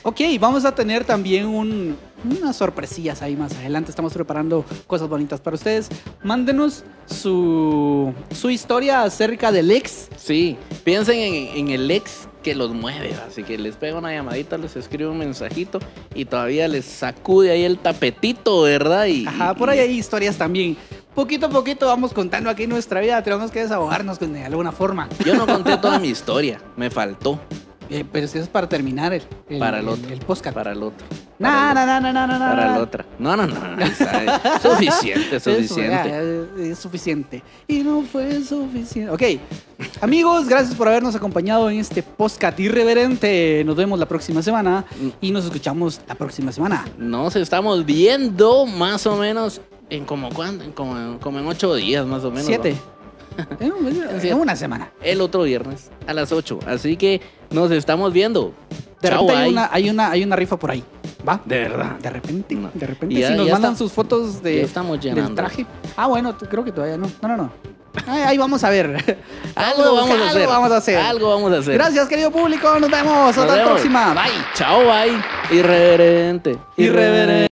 Ok, vamos a tener también un, unas sorpresillas ahí más adelante. Estamos preparando cosas bonitas para ustedes. Mándenos su, su historia acerca del ex.
Sí, piensen en, en el ex que los mueve, así que les pega una llamadita, les escribe un mensajito y todavía les sacude ahí el tapetito, ¿verdad? Y,
Ajá, por ahí hay historias también. Poquito a poquito vamos contando aquí nuestra vida. Tenemos que desahogarnos de alguna forma.
Yo no conté toda (laughs) mi historia, me faltó
Eh, pero eso es para terminar el, el,
para el otro.
el podcast.
Para el otro.
No, no,
el
no, no, no, no.
Para el otro. No, no, no. no, (laughs) está, eh, suficiente,
Eso,
suficiente.
ya, es suficiente. Y no fue suficiente. Ok. Amigos, gracias por habernos acompañado en este podcast irreverente. Nos vemos la próxima semana y nos escuchamos la próxima semana.
Nos estamos viendo más o menos en como cuándo, en como, como en ocho días más o menos.
Siete.
¿no? (laughs)
En una semana.
El otro viernes a las 8. Así que nos estamos viendo.
De
Chao,
repente hay una, hay, una, hay una rifa por ahí. ¿Va?
De verdad.
De repente,
No.
de repente,
Y ya-
si nos mandan
está-
sus fotos de,
estamos
del traje. Ah, bueno, creo que todavía no. No, no, no. Ay, ahí vamos a ver. (laughs)
Algo vamos a
algo
hacer.
vamos a hacer.
Algo vamos a hacer.
Gracias, querido público. Nos vemos.
Nos
Hasta la próxima. Bye.
Chao, bye. Irreverente.
Irreverente.